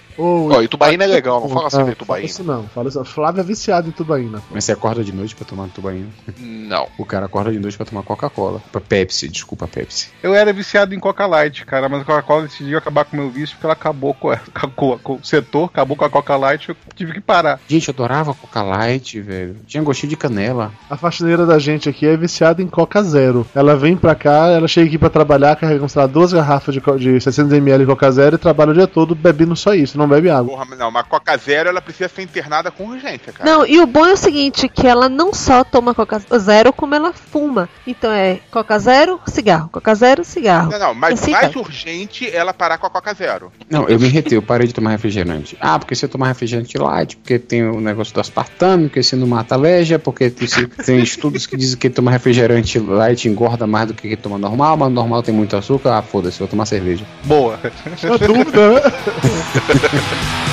Itubaína é legal, não fala assim de Itubaína. Isso não, fala isso. Flávio é viciado em Itubaína. Mas você acorda de noite pra tomar Itubaína? Não. O cara acorda de noite pra tomar Coca-Cola. Pra Pepsi, desculpa, Pepsi. Eu era viciado em Coca Light, cara, mas a Coca-Cola decidiu acabar com o meu vício porque ela acabou com, a, com, com, o setor, acabou com a Coca Light, eu tive que parar. Gente, eu adorava Coca Light, velho. Tinha gostinho de canela. A faxineira da gente aqui é viciada em Coca Zero. Ela vem pra cá, ela chega aqui pra trabalhar, carrega, sei lá, duas garrafas de, de 600ml de Coca Zero e trabalha o dia todo bebendo só isso, não bebe água. Porra, não, mas Coca Zero ela precisa ser internada com urgência, cara. Não, e o bom é o seguinte, que ela não só toma Coca Zero, como ela fuma. Então é Coca Zero, cigarro, Coca Zero, cigarro. Não, não, mas assim, mais tá. urgente ela parar com a Coca Zero. Não, eu me retei, eu parei de tomar refrigerante. Ah, porque você tomar refrigerante light, porque tem o negócio do aspartame, que você não mata alergia, porque tem, tem estudos que dizem que tomar refrigerante light engorda mais do que toma normal, mas normal tem muito açúcar, ah, foda-se, vou tomar cerveja. Boa. Uma dúvida, né?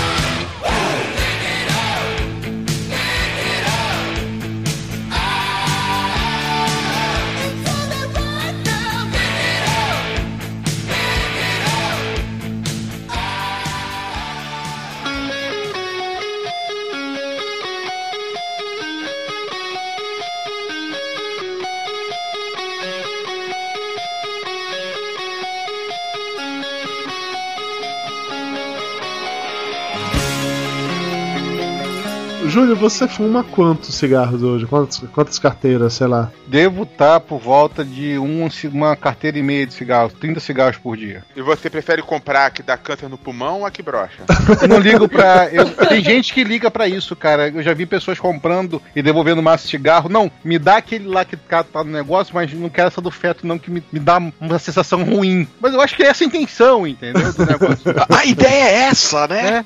Júlio, você fuma quantos cigarros hoje? Quantas, quantas carteiras, sei lá? Devo estar por volta de um, uma carteira e meia de cigarros, 30 cigarros por dia. E você prefere comprar a que dá câncer no pulmão ou a que brocha? Eu não ligo pra. eu- tem gente que liga pra isso, cara. Eu já vi pessoas comprando e devolvendo massa de cigarro. Não, me dá aquele lá que tá tá no negócio, mas não quero essa do feto, não, que me, me dá uma sensação ruim. Mas eu acho que é essa a intenção, entendeu? Do negócio. A, a ideia é essa, né?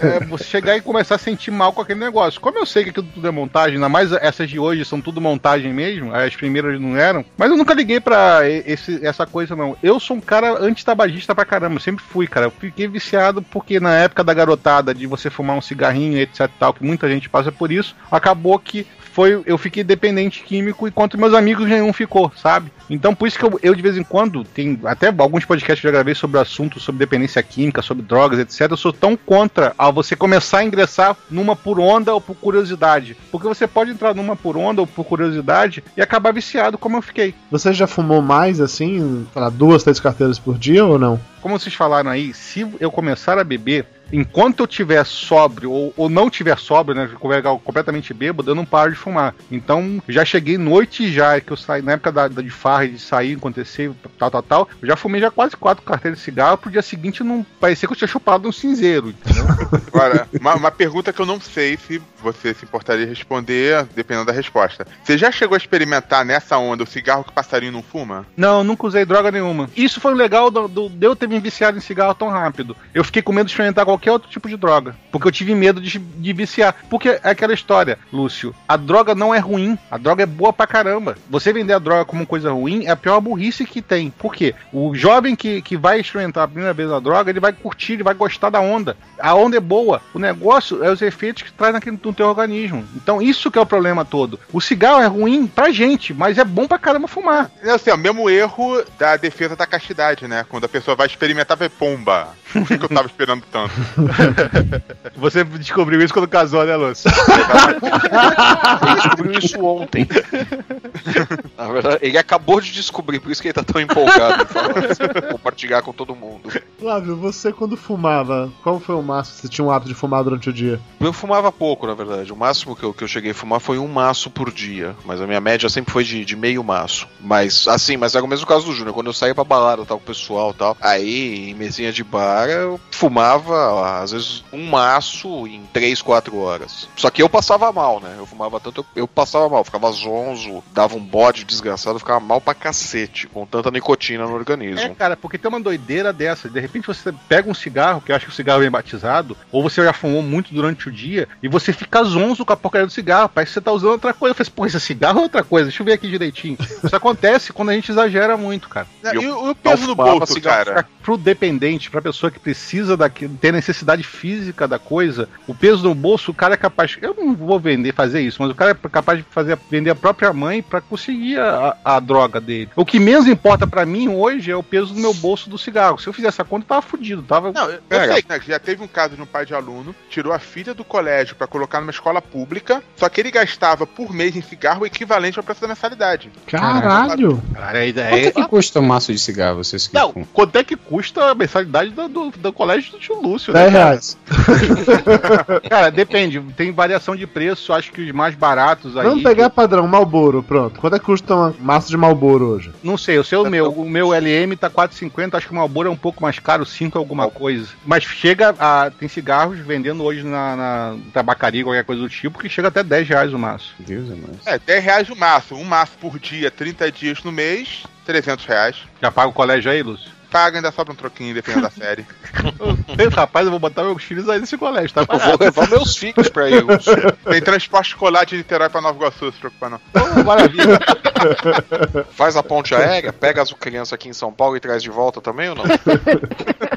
É, você chegar e começar a sentir mal com aquele negócio. Como eu sei que aquilo tudo é montagem, ainda mais essas de hoje são tudo montagem mesmo, as primeiras não eram, mas eu nunca liguei pra esse, essa coisa, não. Eu sou um cara antitabagista pra caramba, eu sempre fui, cara. Eu fiquei viciado porque na época da garotada, de você fumar um cigarrinho, etc tal, que muita gente passa por isso, acabou que foi, eu fiquei dependente químico enquanto meus amigos nenhum ficou, sabe? Então por isso que eu, eu, de vez em quando, tem até alguns podcasts que eu já gravei sobre o assunto, sobre dependência química, sobre drogas, etc. Eu sou tão contra a você começar a ingressar numa por onda ou por curiosidade. Porque você pode entrar numa por onda ou por curiosidade e acabar viciado como eu fiquei. Você já fumou mais, assim, lá, duas, três carteiras por dia ou não? Como vocês falaram aí, se eu começar a beber, enquanto eu tiver sóbrio ou, ou não tiver sóbrio, né, completamente bêbado, eu não paro de fumar. Então, já cheguei noite já, que eu saí na época da, da de farra, de sair, acontecer, tal, tal, tal, eu já fumei já quase quatro carteiras de cigarro, pro dia seguinte não parecia que eu tinha chupado um cinzeiro, entendeu? Agora, uma, uma pergunta que eu não sei se você se importaria de responder, dependendo da resposta. Você já chegou a experimentar nessa onda o cigarro que passarinho não fuma? Não, nunca usei droga nenhuma. Isso foi legal do, do- de eu ter me viciado em cigarro tão rápido. Eu fiquei com medo de experimentar qualquer outro tipo de droga. Porque eu tive medo de, de viciar. Porque é aquela história, Lúcio. A droga não é ruim. A droga é boa pra caramba. Você vender a droga como coisa ruim é a pior burrice que tem. Por quê? O jovem que, que vai experimentar a primeira vez a droga, ele vai curtir, ele vai gostar da onda. A onda é boa. O negócio é os efeitos que traz naquele, no teu organismo. Então, isso que é o problema todo. O cigarro é ruim pra gente, mas é bom pra caramba fumar. É assim, o mesmo erro da defesa da castidade, né? Quando a pessoa vai experimentar, vai pomba. Por que que eu tava esperando tanto? Você descobriu isso quando casou, né, Lúcio? Ele descobriu isso ontem. Na verdade, ele acabou de descobrir, por isso que ele tá tão empolgado em falar, assim, compartilhar com todo mundo. Flávio, você quando fumava, qual foi o máximo que você tinha um hábito de fumar durante o dia? Eu fumava pouco, na verdade. O máximo que eu, que eu cheguei a fumar foi um maço por dia. Mas a minha média sempre foi de, de meio maço. Mas, assim, mas era o mesmo caso do Júnior. Quando eu saía pra balada tal, com o pessoal e tal, aí, em mesinha de bar, eu fumava, às vezes, um maço em 3, 4 horas. Só que eu passava mal, né? Eu fumava tanto, eu, eu passava mal. Ficava zonzo, dava um bode desgraçado, eu ficava mal pra cacete, com tanta nicotina no É, organismo. cara, porque tem uma doideira dessa. De repente você pega um cigarro, que eu acho que o cigarro é batizado, ou você já fumou muito durante o dia, e você fica zonzo com a porcaria do cigarro. Parece que você tá usando outra coisa. Eu falei, pô, esse cigarro é outra coisa. Deixa eu ver aqui direitinho. Isso acontece quando a gente exagera muito, cara. E, eu o, o peso no fumava bolso, cara? Pro dependente, pra pessoa que precisa daquilo, ter necessidade física da coisa, o peso no bolso, o cara é capaz. Eu não vou vender, fazer isso, mas o cara é capaz de fazer, vender a própria mãe pra conseguir a, a- droga dele. O que menos importa pra mim hoje é o peso do meu bolso do cigarro. Se eu fizesse essa conta, eu tava fudido. Tava. Não, eu, eu sei, né? que Já teve um caso de um pai de aluno, tirou a filha do colégio pra colocar numa escola pública, só que ele gastava por mês em cigarro o equivalente ao preço da mensalidade. Caralho! Cara, a ideia Quanto é é. que custa um maço de cigarro, vocês que Não, quanto é que custa a mensalidade do, do, do colégio do tio Lúcio, 10 né? cara? reais. Cara, depende. Tem variação de preço. Acho que os mais baratos aí. Vamos pegar padrão, Malboro, pronto. Quanto é que custa uma massa de Malboro hoje? Não sei, eu sei o meu. O meu LM tá 4,50. Acho que o Marlboro é um pouco mais caro, 5 alguma coisa. Mas chega a. Tem cigarros vendendo hoje na, na tabacaria, qualquer coisa do tipo, que chega até 10 reais o maço. Deus é mais. É, 10 reais o maço. Um maço por dia, 30 dias no mês, 300 reais. Já paga o colégio aí, Lúcio? Paga, ainda sobra um troquinho, dependendo da série. Ei, Rapaz, eu vou botar meus filhos aí nesse colégio, tá? Eu vou levar meus filhos pra aí. Tem transporte escolar de Niterói pra Nova Iguaçu, se preocupar não. Ô, maravilha. Faz a ponte aérea, pega as crianças aqui em São Paulo e traz de volta também ou não?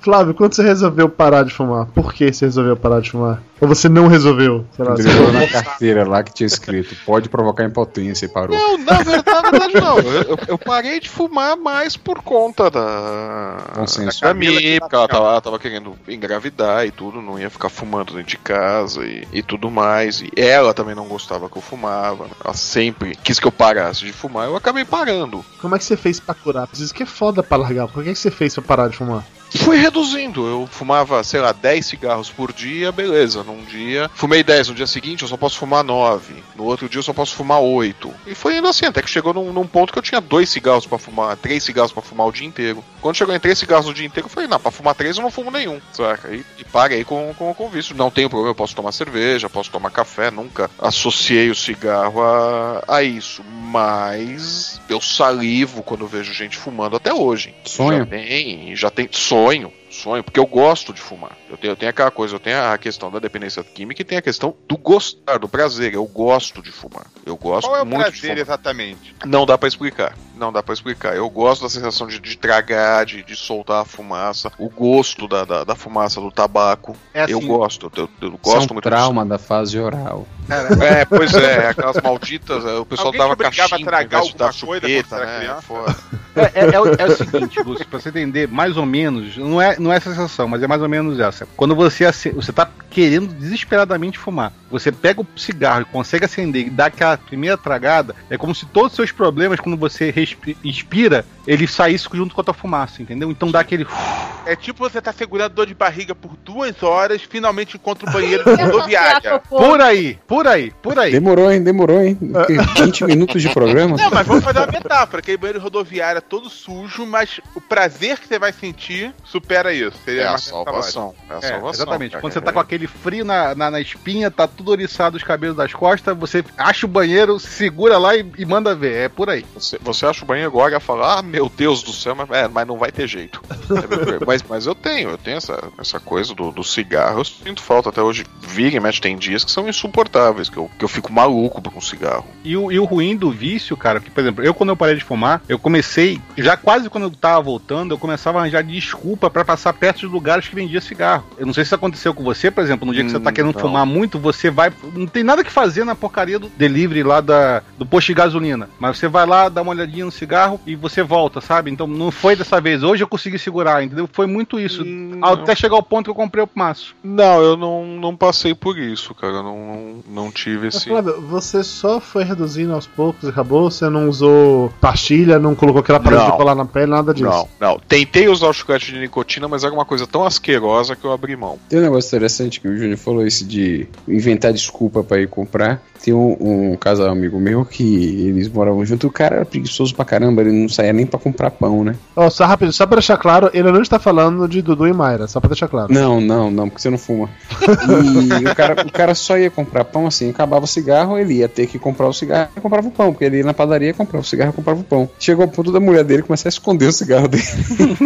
Flávio, quando você resolveu parar de fumar? Por que você resolveu parar de fumar? Ou você não resolveu? Sei lá, você na carteira lá que tinha escrito: pode provocar impotência e parou. Não, na verdade, na verdade não. Eu, eu- parei de fumar mais por conta da, Consenso. da Camille, porque ela tava, ela tava querendo engravidar e tudo, não ia ficar fumando dentro de casa e, e tudo mais. E ela também não gostava que eu fumava. Ela sempre quis que eu parasse de fumar, eu acabei parando. Como é que você fez pra curar? Isso que é foda pra largar. Por que que você fez pra parar de fumar? Fui reduzindo. Eu fumava, sei lá, 10 cigarros por dia, beleza. Num dia. Fumei 10, no dia seguinte eu só posso fumar 9. No outro dia eu só posso fumar 8. E foi indo assim, até que chegou num, num ponto que eu tinha 2 cigarros pra fumar, 3 cigarros pra fumar o dia inteiro. Quando chegou em 3 cigarros no dia inteiro, eu falei, não, pra fumar 3 eu não fumo nenhum, saca? E, e parei com, com, com o vício. Não tenho problema, eu posso tomar cerveja, posso tomar café, nunca associei o cigarro a, a isso. Mas eu salivo quando vejo gente fumando até hoje. Sonho? Já tem, já tem sonho. Sonho, porque eu gosto de fumar. Eu tenho, eu tenho aquela coisa, eu tenho a questão da dependência química e tem a questão do gostar, do prazer. Eu gosto de fumar. Eu gosto Qual é o muito de prazer fumar. exatamente? Não dá pra explicar. Não dá pra explicar. Eu gosto da sensação de, de tragar, de, de soltar a fumaça, o gosto da, da, da fumaça do tabaco. É assim, eu gosto, eu, eu Isso gosto é um muito trauma da fase oral. É, pois é, aquelas malditas. é, O pessoal Alguém dava ao tragar coisa quando chupeta, né? É, é- é o, é o seguinte, Lúcio, pra você entender mais ou menos, não é, não é essa sensação, mas é mais ou menos essa. Quando você, você tá querendo desesperadamente fumar, você pega o cigarro e consegue acender e dá aquela primeira tragada, é como se todos os seus problemas, quando você respi- expira, ele saísse junto com a tua fumaça, entendeu? Então dá aquele. É tipo você tá segurando dor de barriga por duas horas, finalmente encontra o banheiro de rodoviária. Por aí, por aí, por aí. Demorou, hein? Demorou, hein? Que 20 minutos de programa? Não, mas vamos fazer uma metáfora. Aquele banheiro rodoviário todo sujo, mas o prazer que você vai sentir supera isso. Seria É a salvação. É a É, salvação. exatamente. cara. Quando você tá com aquele frio na, na, na espinha, tá tudo oriçado os cabelos das costas, você acha o banheiro, segura lá e, e manda ver. É por aí. Você, você acha o banheiro agora e fala, ah, meu Deus do céu, mas, é, mas não vai ter jeito. mas, mas eu tenho, eu tenho essa, essa coisa do, do cigarro, eu sinto falta até hoje. Vira e mexe, tem dias que são insuportáveis, que eu, que eu fico maluco com cigarro. E o, e o ruim do vício, cara, que, por exemplo, eu quando eu parei de fumar, eu comecei, já quase quando eu tava voltando, eu começava a arranjar desculpa pra passar perto de lugares que vendia cigarro. Eu não sei se isso aconteceu com você, por exemplo, no dia que você tá querendo não. fumar muito, você vai. Não tem nada que fazer na porcaria do delivery lá da, do posto de gasolina. Mas você vai lá, dá uma olhadinha no cigarro e você volta, sabe? Então não foi dessa vez. Hoje eu consegui segurar, entendeu? Foi muito isso. Hum, Até chegar ao ponto que eu comprei o maço. Não, eu não, não passei por isso, cara. Eu não, não, não tive Mas, esse. Flávio, você só foi reduzindo aos poucos e acabou? Você não usou pastilha, não colocou aquela parede Não. de colar na pele, nada disso? Não, não. Tentei usar o chiclete de nicotina, mas era uma coisa tão asquerosa que eu abri mão. Tem um negócio interessante que o Júnior falou isso de inventar desculpa pra ir comprar. Tem um, um casal amigo meu que eles moravam junto. O cara era preguiçoso pra caramba, ele não saía nem pra comprar pão, né? Ó, só rápido, só pra deixar claro, ele não está falando de Dudu e Mayra, só pra deixar claro. Não, não, não, porque você não fuma. E o cara, o cara só ia comprar pão assim, acabava o cigarro, ele ia ter que comprar o cigarro e comprava o pão, porque ele ia na padaria, comprava o cigarro e comprava o pão. Chegou ao ponto da mulher dele começar a esconder o cigarro dele.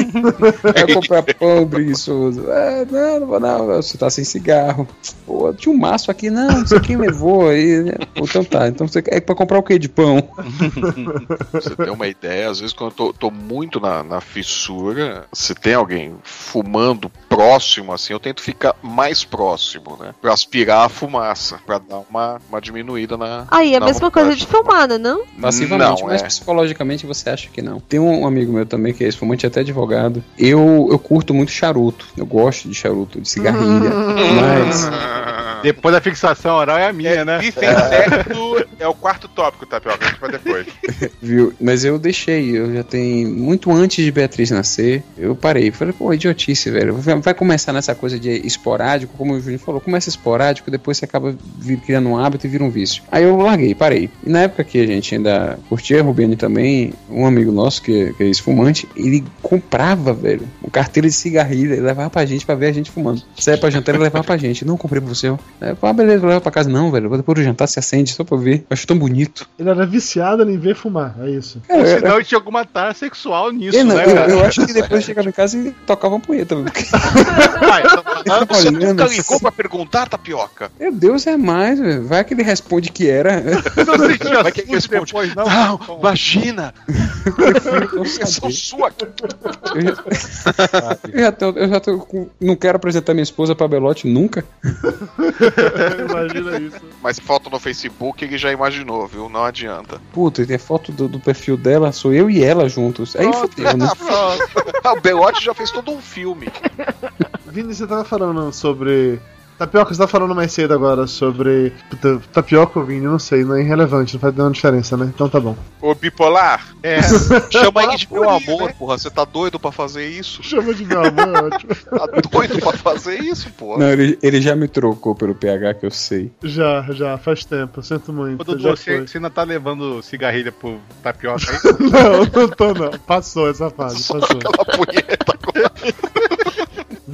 Vai comprar pão, preguiçoso. É, não, não vou não, você tá sem cigarro. Pô, tinha um maço aqui, não, não sei quem levou aí. Né? Pô, então tá, então você é pra comprar o que de pão? Pra você ter uma ideia, às vezes quando eu tô, tô muito na, na fissura, se tem alguém fumando próximo, assim, eu tento ficar mais próximo, né? Pra aspirar a fumaça, pra dar uma, uma diminuída na. Aí, é a mesma vontade. coisa de filmada, não? Passivamente, Não, mas é. psicologicamente você acha que não. Tem um amigo meu também que é ex-fumante, até advogado. Eu, eu curto muito charuto. Eu gosto de charuto, de cigarrilha. mas Depois da fixação oral é a minha, né? Se sem sexo é o quarto tópico, Tapioca. A gente vai depois. Viu? Mas eu deixei, eu já tenho. Muito antes de Beatriz nascer, eu parei. Falei, pô, idiotice, velho. Vai começar nessa coisa de esporádico, como o Júnior falou, começa esporádico, depois você acaba vi- criando um hábito e vira um vício. Aí eu larguei, parei. E na época que a gente ainda curtia, Rubiane também, um amigo nosso que, que é ex-fumante, ele comprava, velho, um carteiro de cigarrilha e levava pra gente pra ver a gente fumando. Saia pra jantar e levava pra gente. Não, comprei pra você. ó. Aí eu falei, ah, beleza, vou levar pra casa. Não, velho, depois do jantar se acende só pra eu ver. Eu acho tão bonito. Ele era viciado em ver fumar, é isso. Cara, Ou eu- senão tinha alguma tara sexual nisso, eu, não, né, eu, cara? eu acho que depois chegava em casa e tocava uma punheta. velho. Ah, você Olhando nunca assim. ligou pra perguntar, tapioca? Meu Deus, é mais, velho. Vai que ele responde que era. Não sentia Vai que sujo responde. depois, não. Não, imagina! Eu, Eu sou sua. já, eu já tô, eu já tô com- não quero apresentar minha esposa pra Belote nunca. Imagina isso. Mas foto no Facebook ele já imaginou, viu? Não adianta. Puta, e tem a foto do, do perfil dela, sou eu e ela juntos. Aí fodeu, né? Ah, o Belote já fez todo um filme. Vini, você tava falando sobre Tapioca, você tá falando mais cedo agora sobre. Puta, tapioca ou vinho, não sei, não é irrelevante, não faz nenhuma diferença, né? Então tá bom. O bipolar? É, Chama aí de meu amor, né? porra. Você tá doido pra fazer isso? Chama de meu amor, é ótimo. Tá doido pra fazer isso, porra? Não, ele, ele já me trocou pelo PH que eu sei. Já, já, faz tempo, sinto muito. Ô, Dudu, já você, foi. você ainda tá levando cigarrilha pro tapioca aí? Não, não tô não. Passou essa fase, Só passou. aquela punheta agora.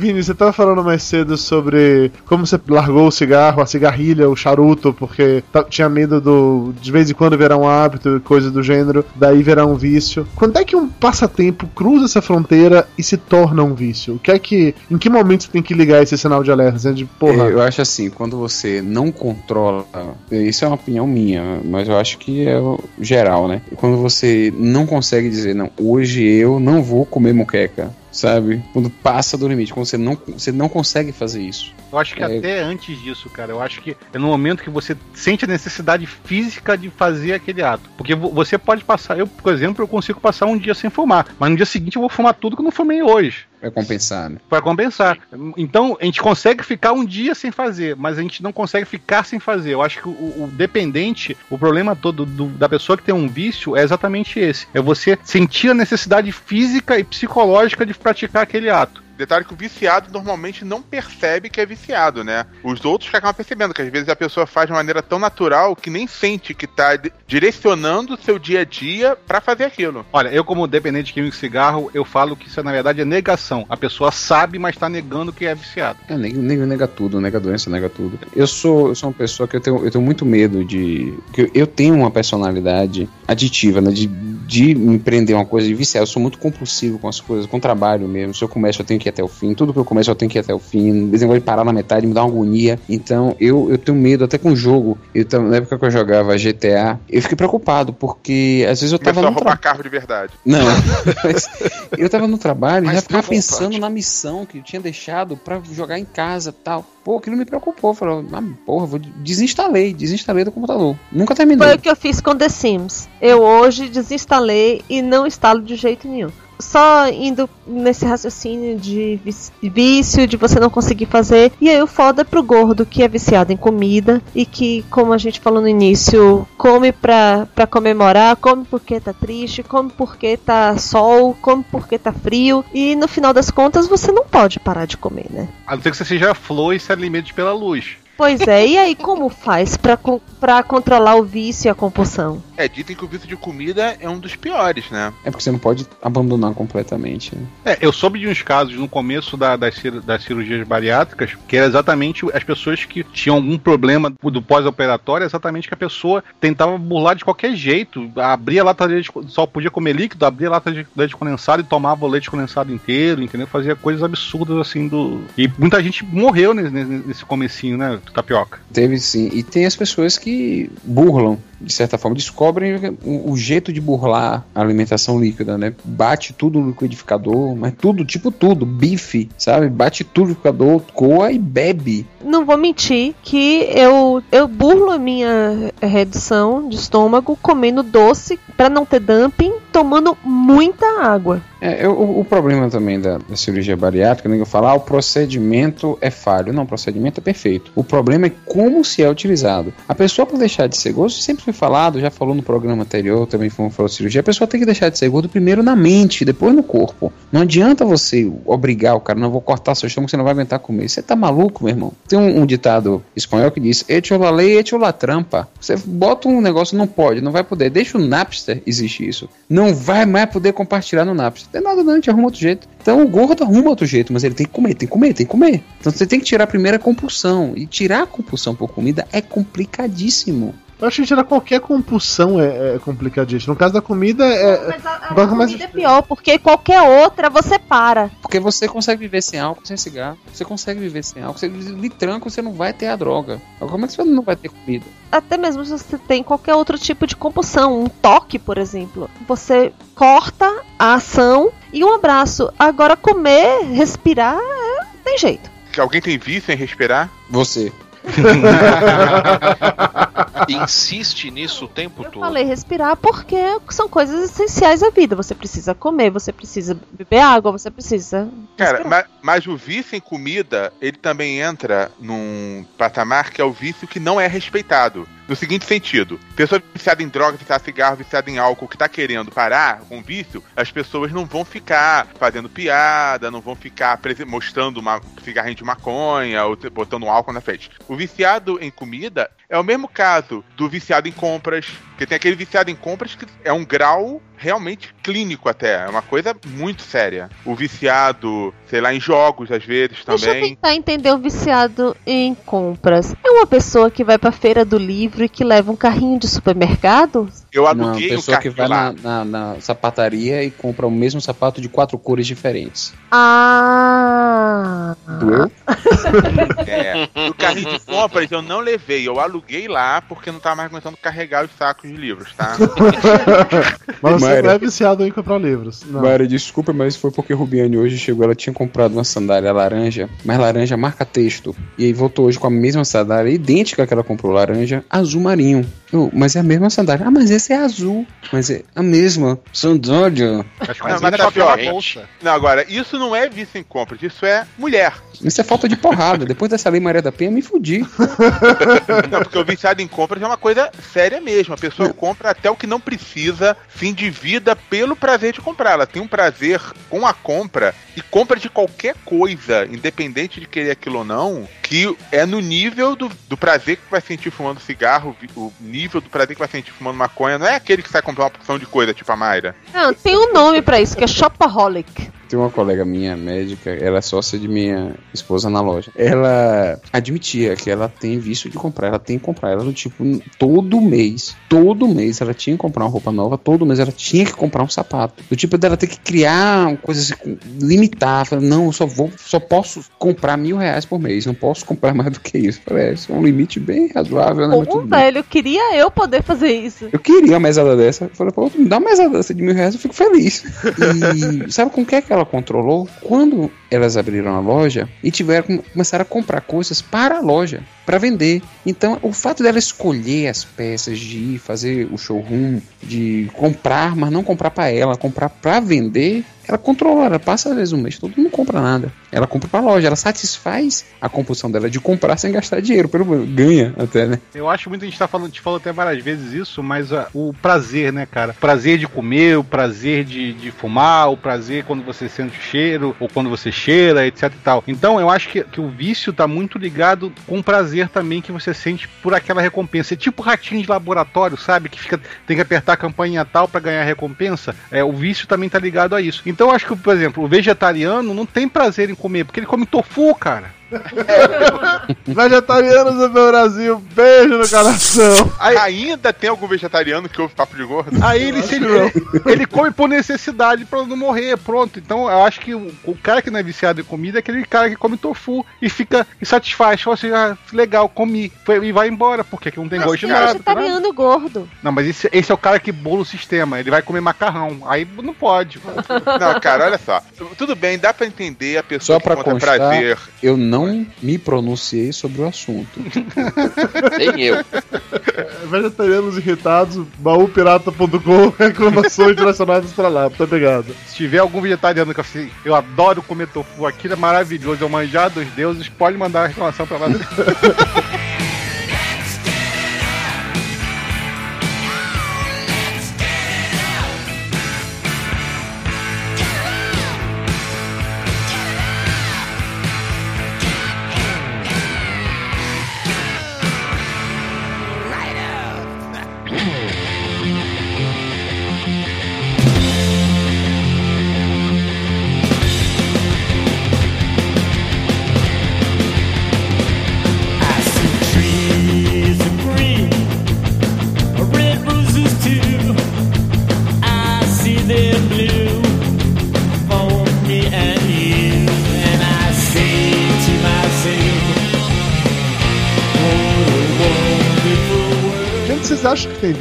Vini, você tava falando mais cedo sobre como você largou o cigarro, a cigarrilha, o charuto, porque ta- tinha medo do de vez em quando virar um hábito, coisa do gênero, daí virar um vício. Quando é que um passatempo cruza essa fronteira e se torna um vício? O que é que. Em que momento você tem que ligar esse sinal de alerta? Assim, de porra. Eu acho assim, quando você não controla, isso é uma opinião minha, mas eu acho que é geral, né? Quando você não consegue dizer, não, hoje eu não vou comer moqueca, sabe? Quando passa do limite, quando você não, você não consegue fazer isso. Eu acho que É. até antes disso, cara, eu acho que é no momento que você sente a necessidade física de fazer aquele ato. Porque vo- você pode passar, eu, por exemplo, eu consigo passar um dia sem fumar, mas no dia seguinte eu vou fumar tudo que eu não fumei hoje. Vai compensar, né? Pra compensar. Então, a gente consegue ficar um dia sem fazer, mas a gente não consegue ficar sem fazer. Eu acho que o, o dependente, o problema todo do- da pessoa que tem um vício é exatamente esse. É você sentir a necessidade física e psicológica de praticar aquele ato. Detalhe que o viciado normalmente não percebe que é viciado, né? Os outros que acabam percebendo, que às vezes a pessoa faz de maneira tão natural que nem sente que tá di- direcionando o seu dia a dia pra fazer aquilo. Olha, eu como dependente químico de cigarro, eu falo que isso na verdade é negação. A pessoa sabe, mas tá negando que é viciado. É, nega, nega, nega tudo, nega doença, nega tudo. Eu sou, eu sou uma pessoa que eu tenho, eu tenho muito medo de. que eu- eu tenho uma personalidade aditiva, né? De, de me prender uma coisa de viciar. Eu sou muito compulsivo com as coisas, com o trabalho mesmo. Se eu começo, eu tenho que ir até o fim. Tudo que eu começo, eu tenho que ir até o fim. Esse negócio de parar na metade me dá uma agonia. Então, eu, eu tenho medo até com o jogo. Eu, tam- na época que eu jogava GTA, eu fiquei preocupado, porque às vezes eu tava Começou a roubar carro de verdade. Não, eu tava no trabalho e já ficava pensando na missão que eu tinha deixado pra jogar em casa tal. Pô, aquilo me preocupou. Falei, ah, porra, vou desinstalei, desinstalei do computador. Nunca terminei. Foi o que eu fiz com The Sims. Eu hoje desinstalei e não instalo de jeito nenhum. Só indo nesse raciocínio de vício- de você não conseguir fazer. E aí o foda é pro gordo que é viciado em comida e que, como a gente falou no início, come pra, pra comemorar, come porque tá triste, come porque tá sol, come porque tá frio. E no final das contas você não pode parar de comer, né? A não ser que você seja flor e se alimente pela luz. Pois é, e aí como faz pra controlar o vício e a compulsão? É, dizem que o vício de comida é um dos piores, né? É porque você não pode abandonar completamente. né? É, eu soube de uns casos no começo da- das, cir- das cirurgias bariátricas que era exatamente as pessoas que tinham algum problema do pós-operatório, exatamente que a pessoa tentava burlar de qualquer jeito. Abria a lata de leite, só podia comer líquido, abria a lata de leite condensado e tomava o leite condensado inteiro, entendeu? Fazia coisas absurdas assim do. E muita gente morreu nesse, nesse comecinho, né, tapioca? Teve sim. E tem as pessoas que burlam, de certa forma, descobrem o, o jeito de burlar a alimentação líquida, né? Bate tudo no liquidificador, mas tudo, tipo tudo, bife, sabe? Bate tudo no liquidificador, coa e bebe. Não vou mentir que eu, eu burlo a minha redução de estômago comendo doce pra não ter dumping, tomando muita água. É, eu- o, o problema também da, da cirurgia bariátrica, ninguém fala, ah, o procedimento é falho. Não, o procedimento é perfeito. O problema é como se é utilizado. A pessoa, para deixar de ser gordo, sempre foi falado, já falou no programa anterior, também foi falou cirurgia, a pessoa tem que deixar de ser gordo primeiro na mente, depois no corpo. Não adianta você obrigar o cara, não vou cortar seu estômago, você não vai aguentar comer. Você tá maluco, meu irmão? Tem um, um ditado espanhol que diz, echo la lei, la trampa. Você bota um negócio, não pode, não vai poder. Deixa o Napster existir isso. Não vai mais poder compartilhar no Napster. Não tem nada não, a gente arruma outro jeito. Então o gordo arruma outro jeito, mas ele tem que comer, tem que comer, tem que comer. Então você tem que tirar primeiro a compulsão. E tirar a compulsão por comida é complicadíssimo. Eu acho que tirar qualquer compulsão é, é complicadíssimo. No caso da comida, é. Mas a, a comida é pior, porque qualquer outra você para. Porque você consegue viver sem álcool, sem cigarro. Você consegue viver sem álcool. Você lhe tranca, você não vai ter a droga. Agora, como é que você não vai ter comida? Até mesmo se você tem qualquer outro tipo de compulsão, um toque, por exemplo. Você corta a ação e um abraço. Agora comer, respirar, é, tem jeito. Que alguém tem vício em respirar? Você. insiste nisso o tempo Eu todo. falei respirar porque são coisas essenciais à vida. Você precisa comer, você precisa beber água, você precisa. Cara, respirar. ma- mas o vício em comida, ele também entra num patamar que é o vício que não é respeitado. No seguinte sentido, pessoa viciada em droga, viciada em cigarro, viciada em álcool, que tá querendo parar com o vício, as pessoas não vão ficar fazendo piada, não vão ficar mostrando uma cigarrinho de maconha ou botando álcool na frente. O viciado em comida é o mesmo caso do viciado em compras, que tem aquele viciado em compras que é um grau realmente clínico até, é uma coisa muito séria. O viciado, sei lá, em jogos às vezes Deixa eu também. tentar entender o viciado em compras. É uma pessoa que vai pra feira do livro e que leva um carrinho de supermercado? Eu Não, aluguei um pessoa que vai lá. na, na- na sapataria e compra o mesmo sapato de quatro cores diferentes. Ah. Doeu? É. O carrinho de compras eu não levei, eu aluguei lá porque não tava mais aguentando carregar os sacos de livros, tá? Mas você Mayra. não é viciado em comprar livros. Não. Mara, desculpa, mas foi porque Rubiane hoje chegou, ela tinha comprado uma sandália laranja, mas laranja marca texto. E aí voltou hoje com a mesma sandália, idêntica que ela comprou, laranja, azul marinho. Eu, mas é a mesma sandália. Ah, mas é azul. Mas é a mesma sandália. Acho que Não, mas mas tá aquela pior, bolsa. Não, agora, isso não é vício em compras, isso é mulher. Isso é falta de porrada. Depois dessa lei Maria da Penha, me fudi. Não, porque o viciado em compras é uma coisa séria mesmo. A pessoa compra até o que não precisa, se endivida pelo prazer de comprar. Ela tem um prazer com a compra e compra de qualquer coisa, independente de querer aquilo ou não, que é no nível do, do prazer que vai sentir fumando cigarro, o nível do prazer que vai sentir fumando maconha. Não é aquele que sai comprar uma porção de coisa, tipo a Mayra. Não, tem um nome pra isso, que é shopaholic. Tem uma colega minha, médica, ela é sócia de minha esposa na loja. Ela admitia que ela tem vício de comprar, ela tem que comprar. Ela do tipo, todo mês, todo mês ela tinha que comprar uma roupa nova, todo mês ela tinha que comprar um sapato. Do tipo dela ter que criar coisas assim, limitar. Fala, não, eu só vou, só posso comprar mil reais por mês, não posso comprar mais do que isso. Falei, é, isso é um limite bem razoável, né? Pô, velho, queria eu poder fazer isso. Eu queria uma mesada dessa. Falei, pô, me dá uma mesada dessa de mil reais, eu fico feliz. E sabe com o que é que ela controlou? Quando elas abriram a loja e tiveram começaram a comprar coisas para a loja, para vender. Então, o fato dela escolher as peças, de ir fazer o showroom, de comprar, mas não comprar para ela, comprar para vender, ela controla, ela passa às vezes um mês, todo não compra nada. Ela compra pra loja, ela satisfaz a compulsão dela de comprar sem gastar dinheiro, pelo menos ganha até, né? Eu acho muito, a gente tá falando, gente falou até várias vezes isso, mas ah, o prazer, né, cara? Prazer de comer, o prazer de, de fumar, o prazer quando você sente o cheiro, ou quando você cheira, etc e tal. Então, eu acho que, que o vício tá muito ligado com o prazer também que você sente por aquela recompensa. É tipo ratinho de laboratório, sabe? Que fica, tem que apertar a campanha tal pra ganhar a recompensa. É, o vício também tá ligado a isso. Então, eu acho que, por exemplo, o vegetariano não tem prazer em comer, porque ele come tofu, cara. Vegetarianos do meu Brasil, beijo no coração. Ainda tem algum vegetariano que ouve papo de gordo? Aí ele, se, ele, ele come por necessidade pra não morrer, pronto. Então eu acho que o, o cara que não é viciado em comida é aquele cara que come tofu e fica insatisfaz. Fala assim, ah, legal, comi. Foi- E vai embora, porque aqui não tem gosto de é nada. tá vegetariano gordo. Não, mas esse, esse é o cara que bola o sistema. Ele vai comer macarrão. Aí não pode. Não, cara, olha só. Tudo bem, dá pra entender a pessoa Só pra que conta constar, prazer. eu não me pronunciei sobre o assunto. Nem eu. Vegetarianos irritados, baúpirata.com, reclamações direcionadas pra lá. Muito obrigado. Se tiver algum vegetariano que assim, eu adoro comer tofu, aquilo é maravilhoso, é o manjar dos deuses, pode mandar a reclamação pra lá.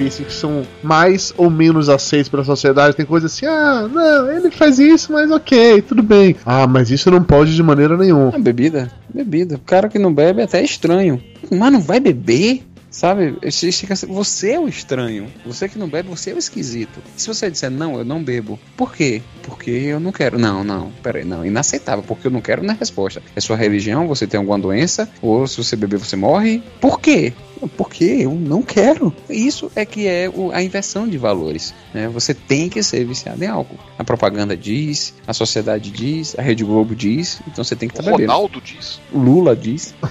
acham que são mais ou menos aceitos pela sociedade? Tem coisa assim, ah, não, ele faz isso, mas ok, tudo bem. Ah, mas isso não pode de maneira nenhuma. Ah, bebida? Bebida. O cara que não bebe é até estranho. Mas não vai beber? Sabe? Você é o estranho. Você que não bebe, você é o esquisito. Se você disser, não, eu não bebo. Por quê? Porque eu não quero. Não, não. Peraí, não. Inaceitável. Porque eu não quero não é resposta. É sua religião, você tem alguma doença, ou se você beber, você morre. Por quê? Porque eu não quero. Isso é que é o- a inversão de valores. Né? Você tem que ser viciado em álcool. A propaganda diz, a sociedade diz, a Rede Globo diz, então você tem que estar bebendo. Ronaldo diz. Lula diz.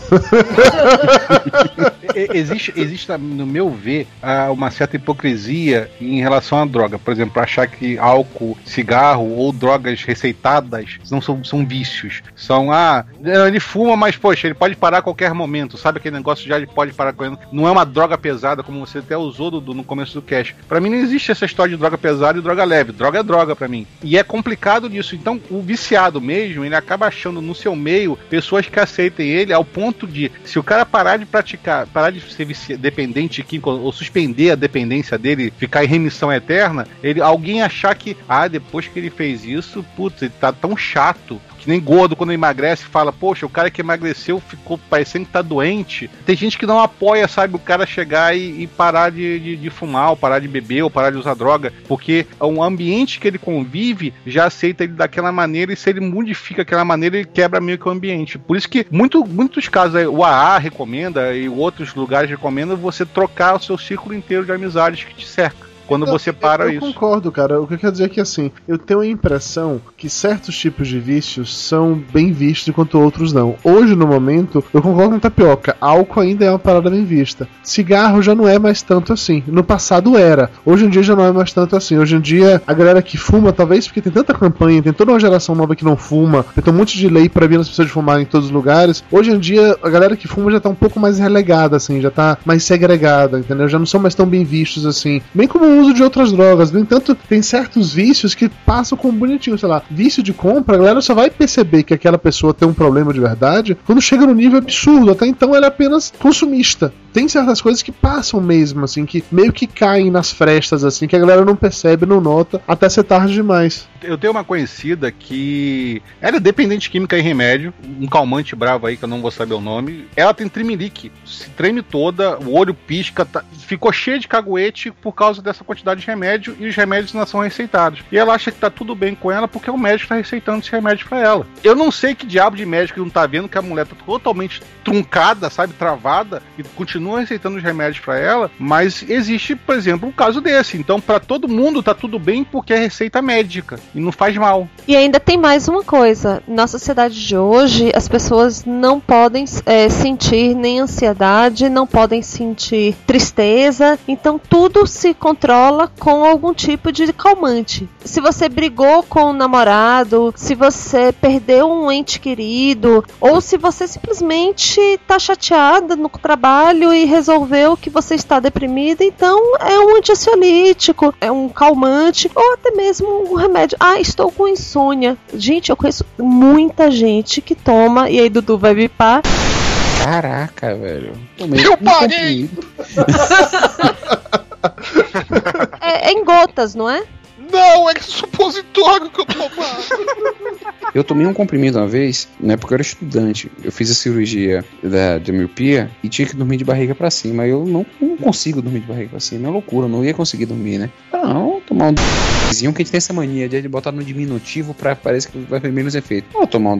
Existe, existe, no meu ver, ah, uma certa hipocrisia em relação à droga. Por exemplo, achar que álcool, cigarro ou drogas receitadas não são, são vícios. São, ah, ele fuma, mas, poxa, ele pode parar a qualquer momento. Sabe aquele negócio já ele pode parar correndo? Não é uma droga pesada, como você até usou do- do- no começo do cast. Pra mim não existe essa história de droga pesada e droga leve. Droga é droga pra mim. E é complicado disso. Então, o viciado mesmo, ele acaba achando no seu meio pessoas que aceitem ele ao ponto de, se o cara parar de praticar, parar de ser dependente químico ou suspender a dependência dele, ficar em remissão eterna, ele alguém achar que, ah, depois que ele fez isso, putz, ele tá tão chato. Que nem gordo quando emagrece fala, poxa, o cara que emagreceu ficou parecendo que tá doente. Tem gente que não apoia, sabe, o cara chegar e, e parar de, de, de fumar, ou parar de beber, ou parar de usar droga, porque o ambiente que ele convive já aceita ele daquela maneira, e se ele modifica aquela maneira, ele quebra meio que o ambiente. Por isso que muito, muitos casos o AA recomenda e outros lugares recomendam você trocar o seu círculo inteiro de amizades que te cerca. Quando você para eu, eu isso. concordo, cara. O que eu quero dizer é que, assim, eu tenho a impressão que certos tipos de vícios são bem vistos enquanto outros não. Hoje, no momento, eu concordo com tapioca. Álcool ainda é uma parada bem vista. Cigarro já não é mais tanto assim. No passado era. Hoje em dia já não é mais tanto assim. Hoje em dia, a galera que fuma, talvez porque tem tanta campanha, tem toda uma geração nova que não fuma, tem um monte de lei proibindo as pessoas de fumar em todos os lugares. Hoje em dia, a galera que fuma já tá um pouco mais relegada, assim, já tá mais segregada, entendeu? Já não são mais tão bem vistos assim. Bem como uso de outras drogas. No entanto, tem certos vícios que passam como bonitinho, sei lá, vício de compra, a galera só vai perceber que aquela pessoa tem um problema de verdade quando chega no nível absurdo. Até então ela é apenas consumista. Tem certas coisas que passam mesmo, assim, que meio que caem nas frestas, assim, que a galera não percebe, não nota, até ser tarde demais. Eu tenho uma conhecida que ela é dependente química em remédio, um calmante bravo aí que eu não vou saber o nome. Ela tem tremelique, se treme toda, o olho pisca, tá- ficou cheia de caguete por causa dessa quantidade de remédio e os remédios não são receitados. E ela acha que tá tudo bem com ela porque o médico tá receitando esse remédio pra ela. Eu não sei que diabo de médico não tá vendo que a mulher tá totalmente truncada, sabe, travada e continua receitando os remédios pra ela, mas existe, por exemplo, um caso desse. Então, pra todo mundo tá tudo bem porque é receita médica e não faz mal. E ainda tem mais uma coisa. Na sociedade de hoje, as pessoas não podem é, sentir nem ansiedade, não podem sentir tristeza. Então tudo se controla com algum tipo de calmante. Se você brigou com o namorado, se você perdeu um ente querido, ou se você simplesmente está chateada no trabalho e resolveu que você está deprimida, então é um antiansiolítico, é um calmante, ou até mesmo um remédio. Ah, estou com insônia. Gente, eu conheço muita gente que toma, e aí Dudu vai bipar. Caraca, velho. Tomei Eu parei! É, é em gotas, não é? Não, é supositório que eu tomava. Eu tomei um comprimido uma vez, na época eu era estudante. Eu fiz a cirurgia da, de miopia e tinha que dormir de barriga pra cima. Eu não, não consigo dormir de barriga pra cima. É loucura, eu não ia conseguir dormir, né? Não, tomar um zinho que a gente tem essa mania de botar no diminutivo pra parecer que vai ter menos efeito. Vou tomar um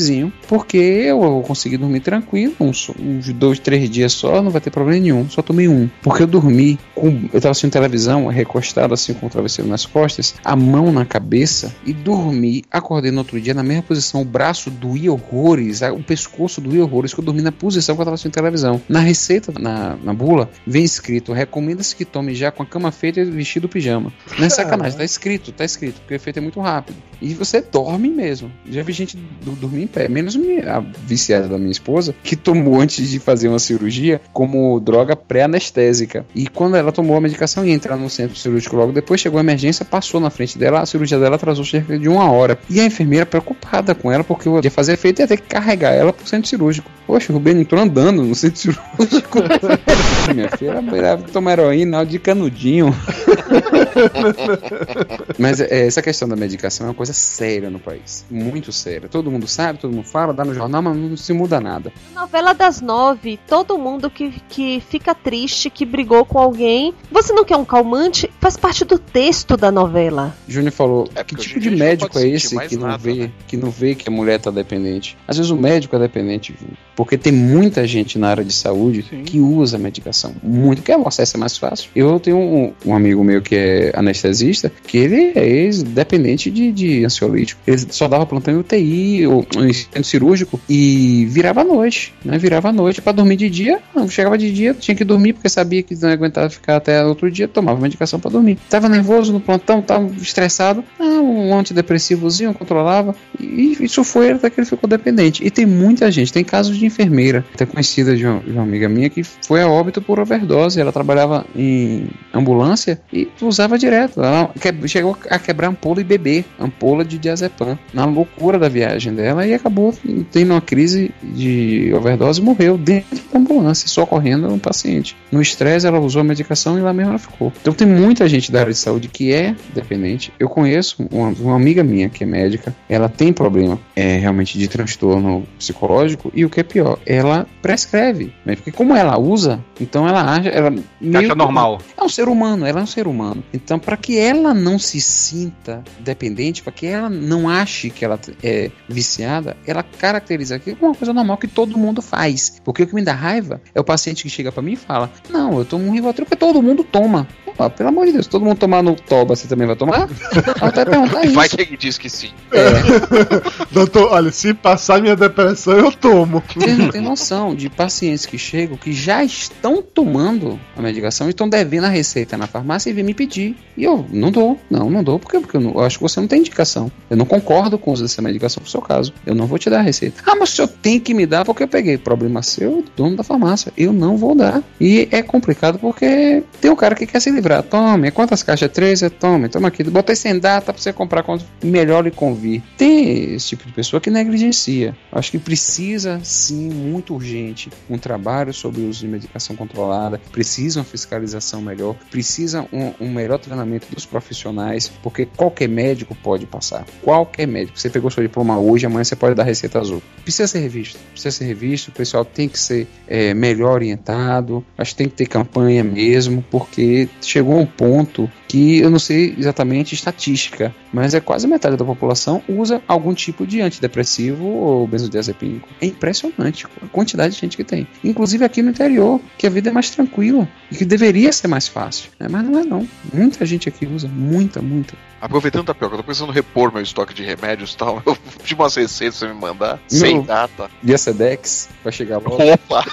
zinho porque eu vou conseguir dormir tranquilo, uns, uns dois, três dias só, não vai ter problema nenhum. Só tomei um. Porque eu dormi com. Eu tava assistindo televisão, recostado assim com o travesseiro nas costas, a mão na cabeça e dormi. Acordei no outro dia na mesma posição, o braço doía horrores, o pescoço doía horrores, que eu dormi na posição que eu tava assistindo televisão. Na receita, na, na bula, vem escrito: recomenda-se que tome já com a cama feita e vestido pijama. Não é sacanagem, tá escrito, tá escrito, porque o efeito é muito rápido. E você dorme mesmo. Já vi gente do- dormir em pé, menos a viciada da minha esposa, que tomou antes de fazer uma cirurgia como droga pré-anestésica. E quando ela tomou a medicação e entrar no centro cirúrgico logo depois, chegou a emergência, passou na frente dela, a cirurgia dela atrasou cerca de uma hora. E a enfermeira preocupada com ela, porque ia fazer efeito e ia ter que carregar ela pro centro cirúrgico. Poxa, o Rubem entrou andando no centro cirúrgico. Minha filha era tomar heroína de canudinho. Mas é, essa questão da medicação é uma coisa séria no país. Muito séria. Todo mundo sabe, todo mundo fala, dá no jornal, mas não se muda nada. Novela das nove, todo mundo que, que fica triste, que brigou com alguém. Você não quer um calmante? Faz parte do texto da novela. Júnior falou, É, que tipo de médico é esse que não, nada, vê, né? que não vê que a mulher tá dependente? Às vezes o médico é dependente, porque tem muita gente na área de saúde Sim. que usa medicação. Muito, que o acesso é mais fácil. Eu tenho um, um amigo meu que é anestesista, que ele é ex-dependente de, de ansiolítico. Ele só dava plantão em UTI, ou em cirúrgico, e virava à noite, né? Virava à noite para dormir de dia. Não, chegava de dia, tinha que dormir porque sabia que não aguentava ficar até outro dia, tomava medicação para dormir. Tava nervoso no plantão, tava estressado, ah, um antidepressivozinho, controlava. E isso foi até que ele ficou dependente. E tem muita gente, tem casos de enfermeira, até conhecida de uma, de uma amiga minha, que foi a óbito por overdose. Ela trabalhava em ambulância e usava direto. Ela chegou a quebrar ampola e beber ampola de diazepam na loucura da viagem dela e acabou tendo uma crise de overdose e morreu dentro da ambulância, socorrendo um paciente. No estresse, ela usou a medicação e lá mesmo ela ficou. Então tem muita gente da área de saúde que é dependente. Eu conheço uma, uma amiga minha que é médica, ela tem problema é, realmente de transtorno psicológico e o que é pior, ela prescreve, né? porque como ela usa, então ela acha, ela meio Acha normal. é um ser humano, ela é um ser humano. Então, para que ela não se sinta dependente, para que ela não ache que ela é viciada, ela caracteriza aquilo como uma coisa normal que todo mundo faz. Porque o que me dá raiva é o paciente que chega para mim e fala: Não, eu tomo um Rivotril porque todo mundo toma. Pô, pelo amor de Deus, todo mundo tomar no toba, você também vai tomar? Vai perguntar isso. Vai que ele diz que sim. Doutor, olha, se passar minha depressão, eu tomo. Vocês não têm noção de pacientes que chegam que já estão tomando a medicação e estão devendo a receita na farmácia e vêm me pedir. E eu não dou. Não, não dou. Por quê? Porque eu, não- eu acho que você não tem indicação. Eu não concordo com o uso dessa medicação pro seu caso. Eu não vou te dar a receita. Ah, mas o senhor tem que me dar porque eu peguei. Problema seu, dono da farmácia. Eu não vou dar. E é complicado porque tem um cara que quer se livrar. Tome, quantas caixas? Três? É, tome, toma aqui. Botei sem data pra você comprar quanto melhor lhe convir. Tem esse tipo de pessoa que negligencia. Acho que precisa, sim, muito urgente, um trabalho sobre o uso de medicação controlada, precisa uma fiscalização melhor, precisa um, um melhor treinamento dos profissionais, porque qualquer médico pode passar. Qualquer médico. Você pegou seu diploma hoje, amanhã você pode dar receita azul. Precisa ser revisto. Precisa ser revisto. O pessoal tem que ser é, melhor orientado. Acho que tem que ter campanha mesmo, porque chegou a um ponto que eu não sei exatamente estatística, mas é quase metade da população usa algum tipo de antidepressivo ou benzodiazepínico. É impressionante a quantidade de gente que tem. Inclusive aqui no interior, que a vida é mais tranquila e que deveria ser mais fácil, né? mas não é não. Muita gente aqui usa, muita, muita. Aproveitando, Tapioca, eu tô precisando repor meu estoque de remédios e tal. Eu pedi umas receitas pra você me mandar. Sem Não. data. Via Sedex, vai chegar logo. Opa!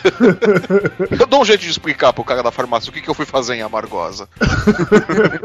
eu dou um jeito de explicar pro cara da farmácia o que, que eu fui fazer em Amargosa.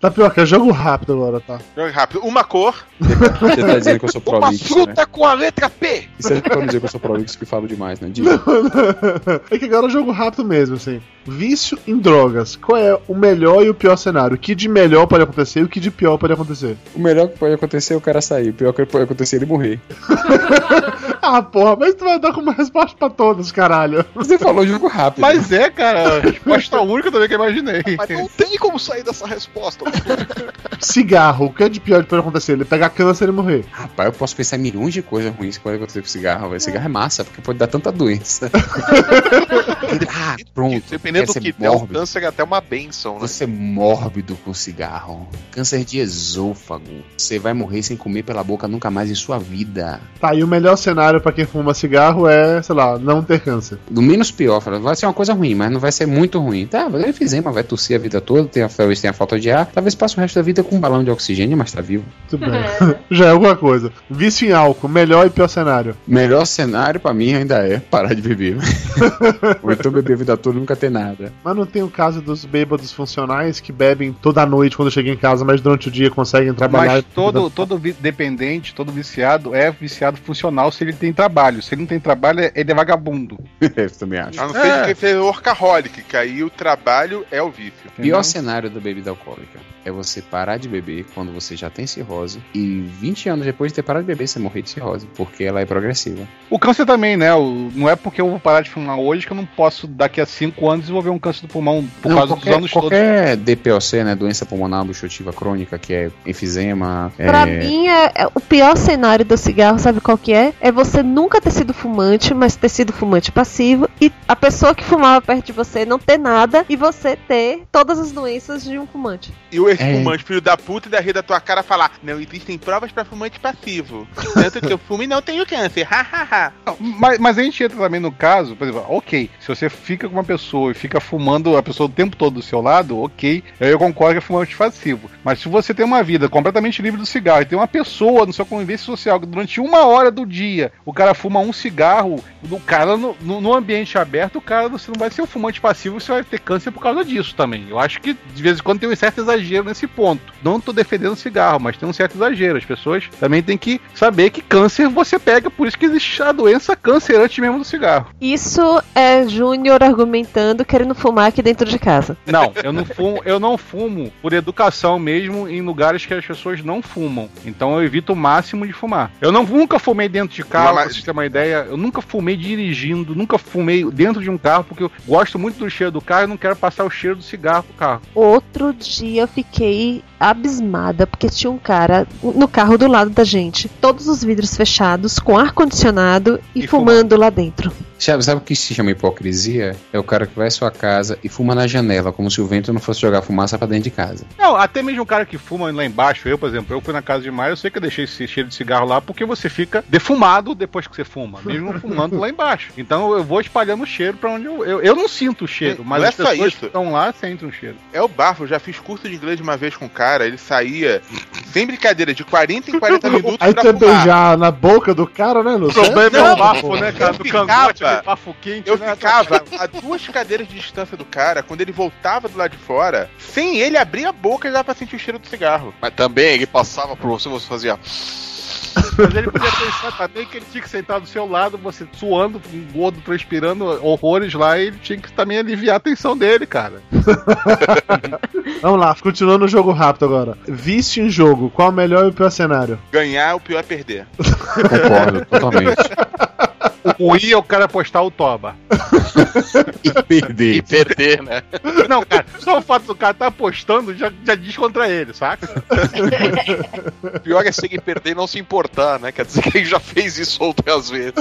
Tá pior que é jogo rápido agora, tá? Jogue rápido. Uma cor. Você tá dizendo que eu sou Uma prolixo, né? fruta com a letra P! Isso é pra dizer que eu sou prolixo que falo demais, né? Diga. é que agora é jogo rápido mesmo, assim. Vício em drogas. Qual é o melhor e o pior cenário? O que de melhor pode acontecer e o que de pior pode acontecer? O melhor que pode acontecer é o cara sair. O pior que pode acontecer é ele morrer. Ah, porra, mas tu vai dar como resposta pra todos, caralho. Você falou jogo rápido. Mas é, cara, a resposta única também que eu imaginei. Mas não tem como sair dessa resposta. Cigarro, o que é de pior que pode acontecer? Ele pegar câncer e morrer. Rapaz, eu posso pensar em milhões de coisas ruins que podem acontecer com cigarro. velho. Cigarro é massa, porque pode dar tanta doença. ah, pronto. Dependendo do que der, o câncer é até uma benção, né? Você é mórbido com cigarro. Câncer de esôfago. Você vai morrer sem comer pela boca nunca mais em sua vida. Tá, e o melhor cenário pra quem fuma cigarro é, sei lá, não ter câncer. Do menos pior, fala, vai ser uma coisa ruim, mas não vai ser muito ruim. Tá, vai ter enfisema, vai tossir a vida toda, tem a, talvez tenha falta de ar, talvez passe o resto da vida com um balão de oxigênio, mas tá vivo. Tudo bem. Já é alguma coisa. Vício em álcool, melhor e pior cenário. Melhor cenário pra mim ainda é parar de beber. Ou então beber a vida toda e nunca ter nada. Mas não tem o caso dos bêbados funcionais que bebem toda noite quando chegam em casa, mas durante o dia conseguem trabalhar. Mas todo, todo dependente, todo viciado é viciado funcional se ele tem trabalho. Se ele não tem trabalho, ele é vagabundo. Eu também acho. A não ser que seja workaholic, que aí o trabalho é o vício. Pior cenário da bebida alcoólica é você parar de beber quando você já tem cirrose e 20 anos depois de ter parado de beber você morrer de cirrose, porque ela é progressiva. O câncer também, né? O- não é porque eu vou parar de fumar hoje que eu não posso, daqui a 5 anos, desenvolver um câncer do pulmão por Não, causa qualquer, dos anos todos. qualquer DPOC, né, doença pulmonar obstrutiva crônica, que é enfisema, Pra é, mim, é, é- o pior cenário do cigarro, sabe qual que é? É você nunca ter sido fumante, mas ter sido fumante passivo, e a pessoa que fumava perto de você não ter nada, e você ter todas as doenças de um fumante. E o esse É. filho da puta, da rir da tua cara falar: Não existem provas pra fumante passivo. Tanto que eu fumo e não tenho câncer. Hahaha. Mas, mas a gente entra também no caso, por exemplo, ok, se você fica com uma pessoa e fica fumando a pessoa o tempo todo do seu lado, ok, aí eu concordo que é fumante passivo. Mas se você tem uma vida completamente livre do cigarro e tem uma pessoa no seu convivência social que durante uma hora do dia o cara fuma um cigarro, o cara no, no- no ambiente aberto, o cara você não vai ser um fumante passivo, você vai ter câncer por causa disso também. Eu acho que de vez em quando tem um certo exagero nesse ponto. Não tô defendendo o cigarro, mas tem um certo exagero. As pessoas também têm que saber que câncer você pega, por isso que existe a doença câncer antes mesmo do cigarro. Isso é Júnior argumentando, querendo fumar aqui dentro de casa. Não, eu não fumo, eu não fumo por educação mesmo em lugares que as pessoas não fumam. Então eu evito o máximo de fumar. Eu não, nunca fumei dentro de carro, Mas- pra vocês terem uma ideia. Eu nunca fumei dirigindo, nunca fumei dentro de um carro, porque eu gosto muito do cheiro do carro e não quero passar o cheiro do cigarro pro carro. Outro dia eu fiquei abismada porque tinha um cara no carro do lado da gente, todos os vidros fechados, com ar condicionado e, E fumando lá dentro. Sabe, sabe o que se chama hipocrisia? É o cara que vai à sua casa e fuma na janela, como se o vento não fosse jogar fumaça pra dentro de casa. Não, até mesmo o cara que fuma lá embaixo, eu, por exemplo, eu fui na casa de Maia, eu sei que eu deixei esse cheiro de cigarro lá porque você fica defumado depois que você fuma, mesmo fumando lá embaixo. Então eu vou espalhando o cheiro pra onde eu. Eu, eu não sinto o cheiro, Não mas é as pessoas isso. que estão lá sentem o cheiro. É o bafo, eu já fiz curso de inglês uma vez com um cara, ele saía, sem brincadeira, de 40 em 40 minutos Aí pra você fumar. beijar na boca do cara, né, O Lúcio? problema é Não, o bafo, né, cara? eu Do cangote, bafo quente, Eu né? ficava a duas cadeiras de distância do cara, quando ele voltava do lado de fora, sem ele abrir a boca, já dava pra sentir o cheiro do cigarro. Mas também ele passava por você, você fazia. Mas ele podia pensar também que ele tinha que sentar do seu lado, você suando, um gordo transpirando horrores lá, e ele tinha que também aliviar a tensão dele, cara. Vamos lá, continuando o jogo rápido agora. Vício em jogo, qual o melhor e o pior cenário? Ganhar, o pior é perder. Concordo, totalmente. O ruim é o cara postar o toba. E perder. E perder, né? Não, cara, só o fato do cara tá apostando já, já diz contra ele, saca? O pior é se ele perder e não se importar, né? Quer dizer que ele já fez isso outras vezes.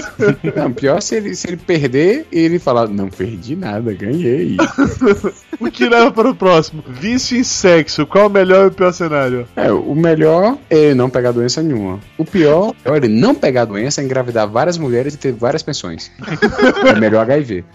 Não, pior se ele, se ele perder e ele falar, não perdi nada, ganhei. O que leva para o próximo? Vício em sexo, qual o melhor e o pior cenário? É, o melhor é não pegar doença nenhuma. O pior é ele não pegar doença, engravidar várias mulheres e ter várias pensões. É melhor HIV.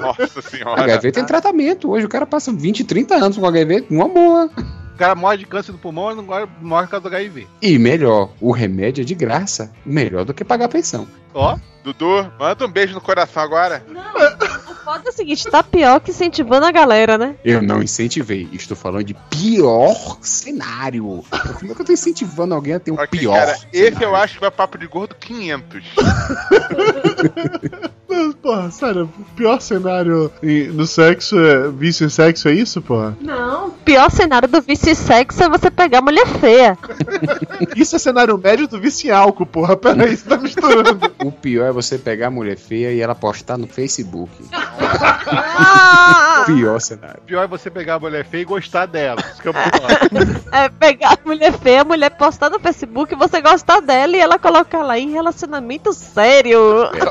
Nossa senhora. HIV tem tratamento. Hoje o cara passa 20, 30 anos com HIV numa boa. O cara morre de câncer do pulmão e não morre, morre por causa do HIV. E melhor, o remédio é de graça. Melhor do que pagar a pensão. Ó, Dudu, manda um beijo no coração agora. O foda é o seguinte, tá pior que incentivando a galera, né? Eu não incentivei. Estou falando de pior cenário. Como é que eu tô incentivando alguém a ter um Ok, pior? cara, esse cenário? eu acho que vai papo de gordo 500. Mas, porra, sério, o pior cenário no sexo é vício em sexo, é isso, porra? Não. O pior cenário do vício em sexo é você pegar mulher feia. Isso é cenário médio do vício em álcool, porra. Peraí, você tá misturando. O pior é você pegar a mulher feia e ela postar no Facebook. Ah! Pior cenário. pior é você pegar a mulher feia e gostar dela. Isso que é o pior. É pegar a mulher feia, a mulher postar no Facebook, você gostar dela e ela colocar lá em relacionamento sério.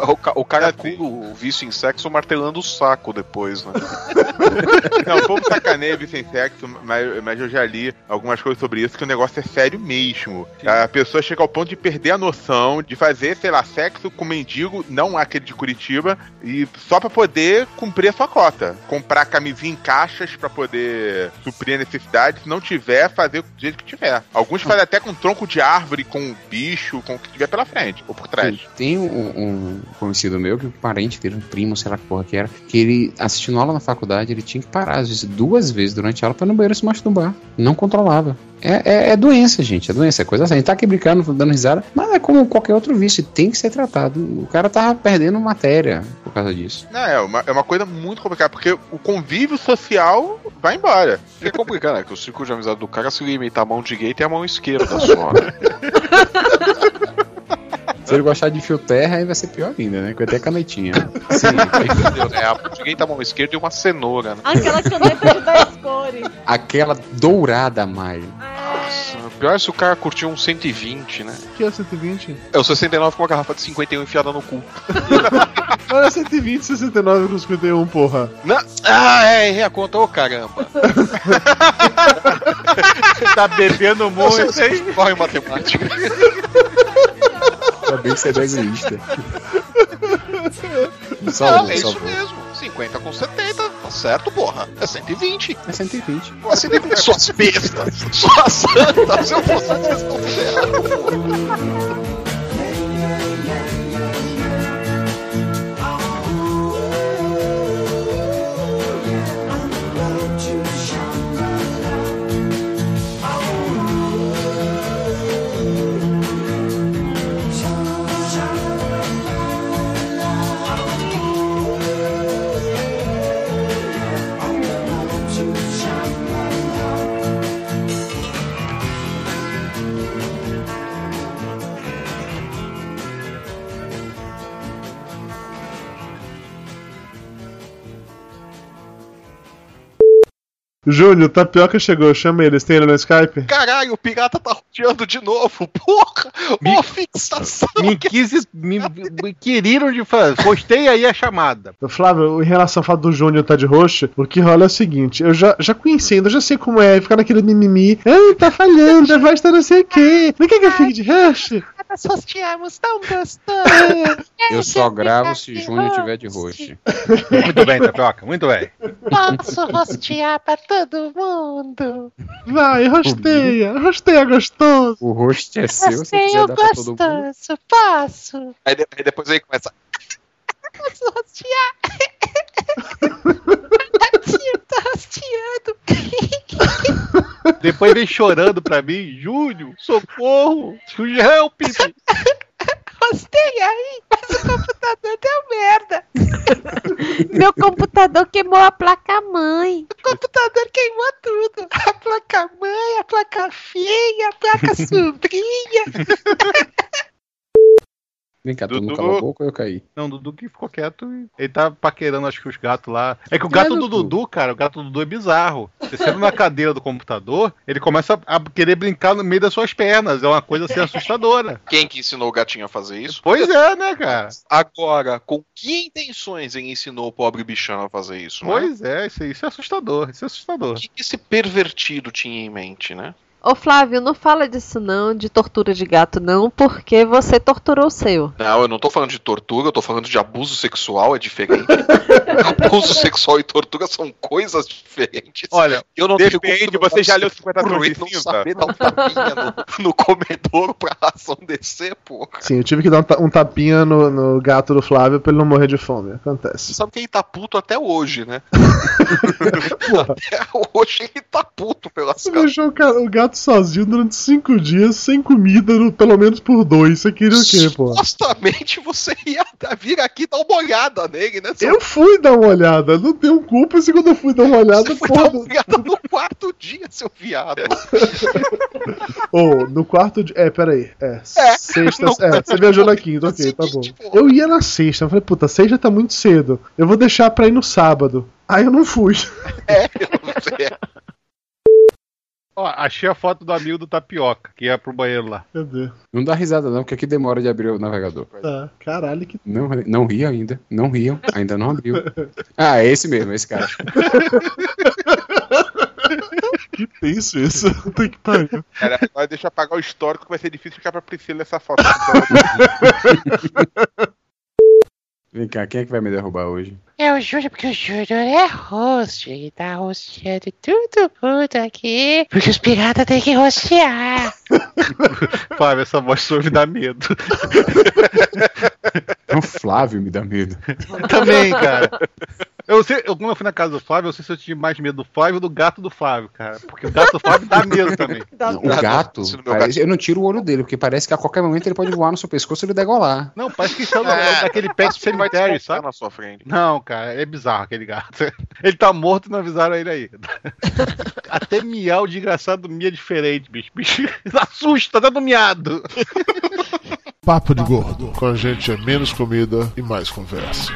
O, ca- o cara O vício em sexo martelando o saco depois, né? Não, o povo sacaneia vício em sexo, mas, mas eu já li algumas coisas sobre isso, que o negócio é sério mesmo. A pessoa chega ao ponto de perder a noção de fazer, sei lá, sexo com mendigo, não aquele de Curitiba, e só pra poder cumprir a sua cota. Comprar camisinha em caixas pra poder suprir a necessidade, se não tiver, fazer do jeito que tiver. Alguns fazem até com tronco de árvore, com bicho, com o que tiver pela frente, ou por trás. Tem um, um conhecido meu que parente dele, um primo, sei lá que porra que era, que ele, assistindo aula na faculdade, ele tinha que parar, às vezes, duas vezes durante a aula pra ir no banheiro se masturbar. Não controlava. É, é, é doença, gente. É doença, é coisa assim. A gente tá aqui brincando, dando risada, mas é como qualquer outro vício, tem que ser tratado. O cara tava perdendo matéria por causa disso. Não, é uma, é uma coisa muito complicada, porque o convívio social vai embora. É complicado, né? Que o círculo de amizade do cara se limita à mão direita e à mão esquerda só. Se ele gostar de fio terra, aí vai ser pior ainda, né? Com até canetinha. Sim. Entendeu, né? A mão direita, a mão esquerda e uma cenoura, né? Aquela caneta de 10 cores. Aquela dourada, Maio. Nossa, pior é se o cara curtiu um 120, né? que é 120? É o 69 com uma garrafa de 51 enfiada no cu. Olha, 120, 69 com 51, porra. Não. Ah, é, errei a conta, ô caramba. Tá bebendo muito, hein? Corre matemática. Bem que você é egoísta. Não, Salvou, é isso salvou. mesmo. 50 com 70, tá certo, porra. É 120. É 120. Pô, 120 suas bestas, suas santas. Se eu fosse vocês estão ferrados, porra. Júnior, Tapioca chegou, chama eles, tem ele no Skype? Caralho, o pirata tá roteando de novo, porra! Ó, fixação! Me, quis, me, me queriram de fazer. Postei aí a chamada. Flávio, em relação ao fato do Júnior tá de roxo, o que rola é o seguinte: eu já, já conhecendo, eu já sei como é, ficar naquele mimimi. Ai, tá falhando, a voz tá não sei o quê. Não quer que eu fique de roxo? Nós rosteamos tão gostoso. Eu só gravo se Júnior tiver de roxo. Muito bem, Tapioca, muito bem. Posso rostear pra todo mundo. Vai, rosteia, rosteia gostoso. O rosto é seu, se você Rosteio quiser dar pra todo mundo. gostoso. Posso. Aí, de- aí depois aí começa. Posso rostear. Tio, tá rosteando. Depois vem chorando pra mim, Júnior, socorro, help me. Rosteia aí, mas o computador deu merda. Meu computador queimou a placa-mãe. O computador queimou tudo. A placa-mãe, a placa filha, a placa sobrinha. Vem cá, tu Dudu. não cala a boca ou eu caí? Não, o Dudu que ficou quieto e ele tá paquerando, acho que os gatos lá. É que o gato do Dudu? Cara, o gato do Dudu é bizarro. Você na cadeira do computador, ele começa a querer brincar no meio das suas pernas. É uma coisa assim assustadora. Quem que ensinou o gatinho a fazer isso? Pois é, né, cara? Agora, com que intenções ele ensinou o pobre bichão a fazer isso? né? Pois é, isso, isso é assustador. Isso é O assustador. que que esse pervertido tinha em mente, né? Ô Flávio, não fala disso não, de tortura de gato não, porque você torturou o seu. Não, eu não tô falando de tortura, eu tô falando de abuso sexual, é diferente. abuso sexual e tortura são coisas diferentes. Olha, eu não depende, tenho você já leu 50 por tons de não cinza? saber dar um tapinha no, no comedouro pra ração descer, porra. Sim, eu tive que dar um, ta- um tapinha no, no gato do Flávio pra ele não morrer de fome. Acontece. Você sabe que ele tá puto até hoje, né? até hoje ele tá puto pelas Você deixou o, ca- o gato sozinho durante cinco dias, sem comida, no- pelo menos por dois. Você queria o quê, pô? Supostamente você ia vir aqui dar uma olhada nele, né? seu Eu fui dar uma olhada, não tenho culpa se quando eu fui dar uma olhada, Você foi porra. dar uma olhada no quarto dia, seu viado. Ou, no quarto de. É, peraí. É, É, sexta. no É, você quarto viajou na quinta, ok, tá bom. Eu ia na sexta, eu falei, puta, sexta tá muito cedo. Eu vou deixar pra ir no sábado. Aí eu não fui. É, eu não sei. Ó, achei a foto do amigo do Tapioca, que ia pro banheiro lá. Cadê? Não dá risada não, porque aqui demora de abrir o navegador. Tá, caralho, que. Não, não ri ainda. Não riam. Ainda não abriu. Ah, é esse mesmo, esse cara. Que tenso isso. Puta que pariu. Cara, agora deixa eu apagar o histórico que vai ser difícil ficar pra Priscila essa foto. Vem cá, quem é que vai me derrubar hoje? É o Júnior, porque o Júnior é host. Ele tá rosteando tudo, tudo aqui. Porque os piratas têm que rostear. Flávio, essa voz sua me dá medo. O Flávio me dá medo. Também, cara. Eu sei, eu, quando eu fui na casa do Flávio, eu sei se eu tinha mais medo do Flávio ou do gato do Flávio, cara. Porque o gato do Flávio dá medo também. Não, o gato, parece- eu não tiro o olho dele, porque parece que a qualquer momento ele pode voar no seu pescoço e ele degolar. Não, parece que saiu É, daquele ele vai cemitério, sabe? na sua frente. Não, cara, é bizarro aquele gato. Ele tá morto e não avisaram ele aí. Até miau de engraçado mia diferente, bicho. Bicho assusta, tá dando miado. Papo de Gordo. Com a gente é menos comida e mais conversa.